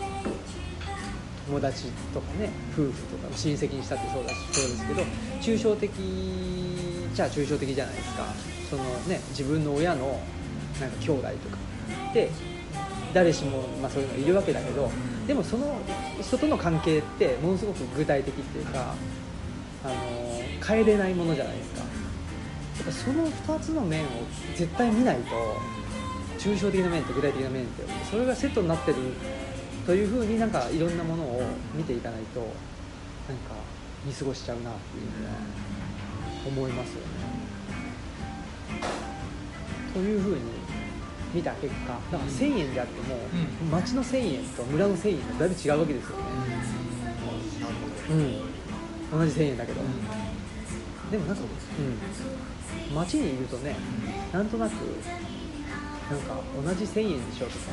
友達とかね夫婦とか親戚にしたってそうだしそうですけど抽象的じゃあ抽象的じゃないですか。そのね自分の親のなんか兄弟とか。で誰しも、まあ、そういうのいるわけだけどでもその人との関係ってものすごく具体的っていうかあの変えれないものじゃないですか。やっぱその2つの面を絶対見ないと抽象的な面と具体的な面ってそれがセットになってるというふうになんかいろんなものを見ていかないとなんか見過ごしちゃうなっていうのは思いますよね。というふうに見た結果だから1000円であっても、うん。町の1000円と村の1000円がだいぶ違うわけですよね、うん、同じ1000円だけど、でもなんか、うん、街にいるとねなんとなくなんか同じ1000円でしょとか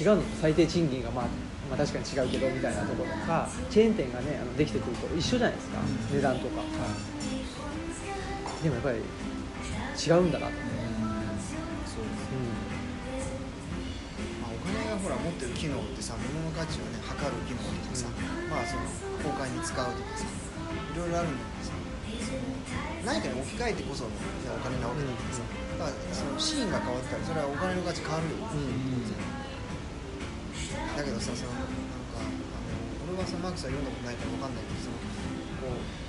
違うのと最低賃金がまあまあ確かに違うけどみたいなところとかチェーン店がねあのできてくると一緒じゃないですか。値段とか。でもやっぱり違うんだなって、そうですまあ、お金がほら持ってる機能ってさ物の価値をね測る機能とかさ、まあその公開に使うとかさいろいろあるんだけどさその何かに置き換えてこそのじゃあお金なわけだからさ、だからそのシーンが変わったらそれはお金の価値変わるよ、うんだけどさそのなんかあの俺はそのマークスは読んだことないからわかんないけどそのこう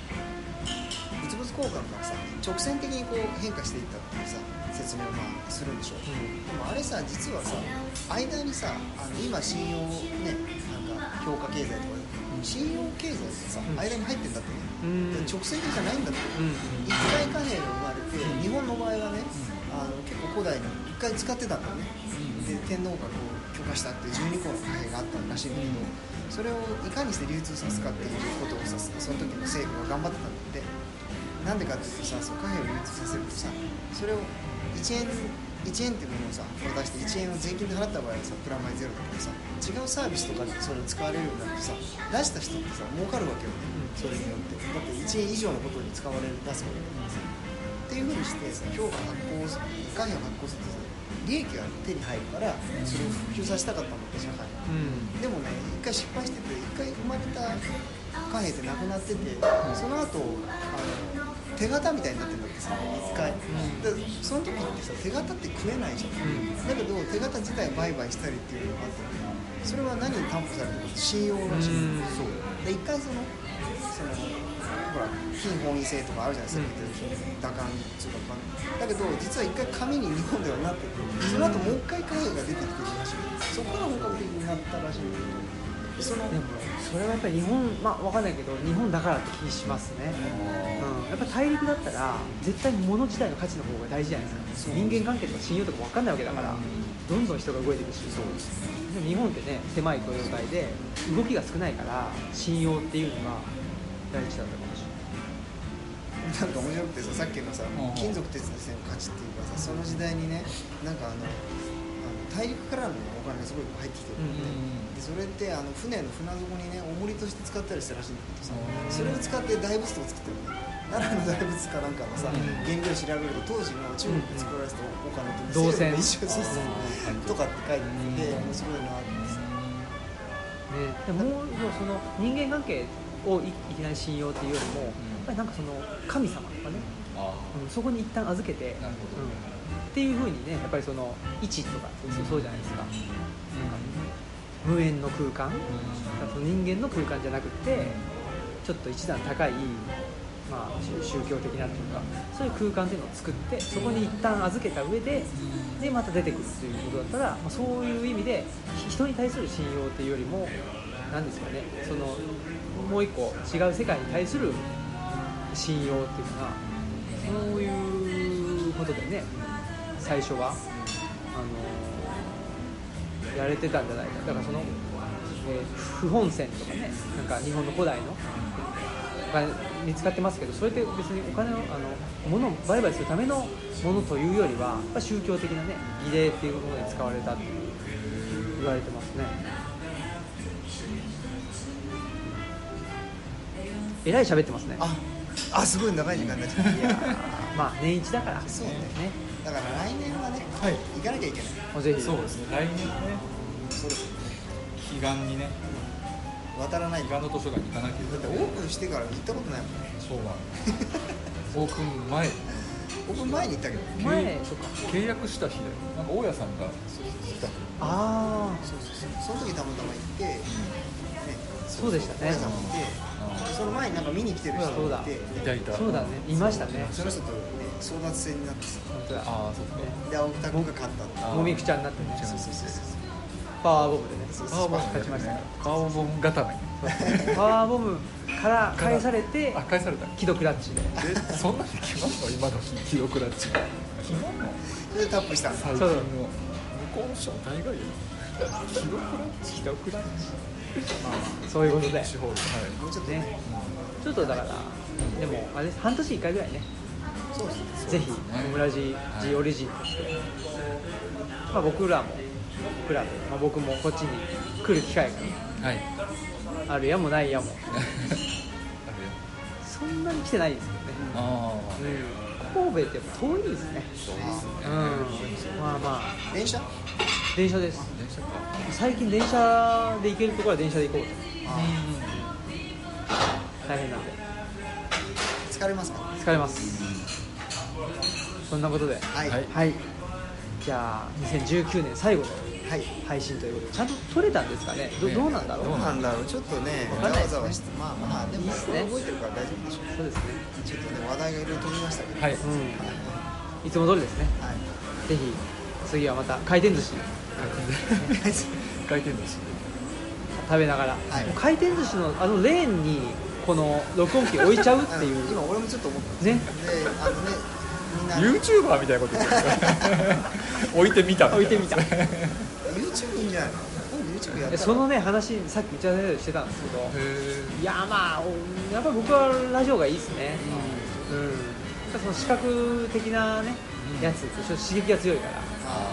物々交換がさ直線的にこう変化していったっていうさ説明をまあするんでしょ。う、うん。でもあれさ実はさ間にさあの今信用ねなんか評価経済とか信用経済ってさ、うん。間に入ってんだってね、うん。直線的じゃないんだって、うん。一回貨幣が生まれて日本の場合はねあの結構古代に一回使ってたんだよね、で天皇がこう許可したって12個の貨幣があったらしいんだけど、それをいかにして流通さすかっていうことをさその時の政府が頑張ってたんだって。なんでかっていうとさその貨幣を流通させるとさそれを1円1円っていうものをさこれ出して1円を税金で払った場合はさプラマイゼロだけどさ違うサービスとかでそれを使われるようになるとさ出した人ってさ儲かるわけよね、それによって。だって1円以上のことに使われる出すわけだからさっていうふうにしてさ評価発行す貨幣を発行するとさ利益が手に入るからそれを普及させたかったんだって社会に。うん。でもね一回失敗してて一回生まれた貨幣ってなくなっててその後あの手形みたいになってるんだってさ一回、でその時ってさ手形って食えないじゃん、だけど手形自体売買したりっていうのがあってそれは何に担保されてるか信用らしいうん。そう。で一回そのそのほら非本位性とかあるじゃないですか、打感とかだけど実は一回紙に日本ではなっててその後もう一回貨幣が出てきてるらしいそこから本格的になったらしいそのでもそれはやっぱり日本まあわかんないけど日本だからって気しますね、うん、やっぱ大陸だったら絶対物自体の価値の方が大事じゃないです。か人間関係とか信用とかわかんないわけだからどんどん人が動いていくし。でも日本ってね狭い雇用体で動きが少ないから信用っていうのが大事だったかもしれなんか面白くてささっきのさうん。金属鉄製の価値っていうかさその時代にねなんかあのあの大陸からのお金がすごい入ってきてるんで,、でそれってあの船の船底にね重りとして使ったりしたらしいんだけどさそれを使って大仏とか作ってるのね。奈良の大仏かなんかのさ、うん。原料調べると当時の中国で作られてたお金と銅線。一緒そうそうとかって書いてて面白いなってさ。ね、でももうその人間関係をいいきなり信用っていうよりも、やっぱりなんかその神様とかね、あうん、そこに一旦預けて、うん、っていうふうにねやっぱりその位置とかそうそうじゃないですか、なん。か無縁の空間、その人間の空間じゃなくてちょっと一段高い、まあ、宗宗教的なというかそういう空間っていうのを作ってそこに一旦預けた上ででまた出てくるっていうことだったら、まあ、そういう意味でひ人に対する信用っていうよりも何ですかねそのもう一個違う世界に対する信用っていうのがそういうことでね最初はあのやれてたんじゃないか。だからその、えー不本線とかねなんか日本の古代のお金に使ってますけどそれって別にお金をあの物を売買するためのものというよりはやっぱ宗教的なね儀礼っていうものに使われたっていう言われてますね。えらい喋ってますね。ああすごい長い時間になっちゃった。いやーまあ年一だから。そうね。ね。だから来年はね、はい。行かなきゃいけない。もうぜひ。そうですね。来年ねそうです彼岸にね渡らない。んだ伊賀の図書館に行かなきゃいけない。だってオープンしてから行ったことないもんね。そうなの オープン前。オープン前に行ったけど。前。そっか。契約した日だよ。なんか大家さんが来たああそうそうそう。その時たまたま行って、ね、そうでしたね。大家さんもいてその前になんか見に来てる人そうだ。がいて。いたいた。そうだね。いましたね。その人と、ね、争奪戦になって。さ本当だああそうかで青木拓が勝ったってもみくちゃになってねそうそうそうそうパワーボムでね。パワーボム勝ちました。ねパワーボム固め。パワーボムから返されてあ返された。既読クラッチで。えそんなんで決まんの今の。記録ラッチ。決まんのでタップした。んです最近。の向こうの人は大概よ。記録ラッチ既読クラッチそういうことで。はい。もうちょっとね。ねちょっとだからでもあれ半年1回ぐらいね。そうですね。ぜひオムラジはいジオリジンとして、まあ、僕らも僕らも、まあ、僕もこっちに来る機会はい。があるやもないやも。そんなに来てないですけどね、あうん、神戸ってやっぱ遠いですね。そうですね。うん。まあまあ。電車？電車です。電車か最近電車で行けるところは電車で行こうと。あ大変なんで。ー疲れますか？疲れます。そんなことで。はい。はい。はいじゃあ2019年最後のはい。配信ということでちゃんと撮れたんですかね？どね。どうなんだろう？どうなんだろう？ちょっとねわかんないですね。ざわざわしてまあまあでもいいっすね。覚えてるから大丈夫でしょそうですね。うちょっとね話題がいろいろ飛びましたけど。はい。うん。いつも通りですね。はい。ぜひ次はまた回転寿司 回転寿司。食べながら、はい。回転寿司のあのレーンにこの録音機置いちゃうっていう。今俺もちょっと思った。ね。であのねみんな。YouTuber みたいなこと言ってる。置いてみた置いてみた。YouTube いいんじゃないの？そのね話さっき打ち合わせでしてたんですけど。へいやまあおやっぱり僕はラジオがいいですね。うん、やっぱその視覚的なね、うん。やつと刺激が強いから。あ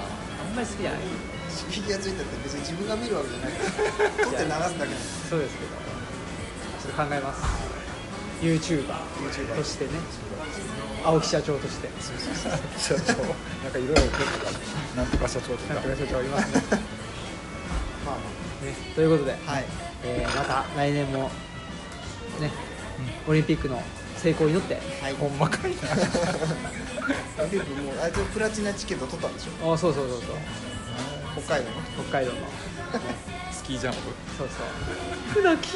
あんまり好きじゃない。ー刺激がついたって別に自分が見るわけじゃない。か ら撮って流すだけそうですけどちょっと考えます。YouTuber としてね。青木社長として。社長なんかいろいろ言ってるからなんとか社長とか。なんとか社長いますね。まあねということで、えーまた来年もね、オリンピックの成功を祈ってはい。ほんまかいな。オリンピックもうあいつプラチナチケット取ったんでしょ？あそうそうそうそう北海道の？北海道の。スキージャンプ？そうそう。船木。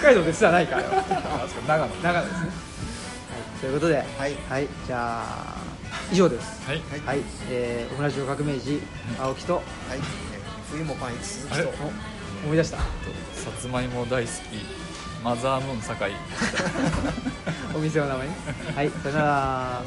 北海道ですらないから長野。長野ですね、はい、ということではい。じゃあ以上です。はい。はい。はい、えー、オムラジオ革命児青木と。はい。えー冬もパンイチ鈴木と。お思い出した？さつまいも大好きマザームーン酒井。お店の名前ね。はい。さよなら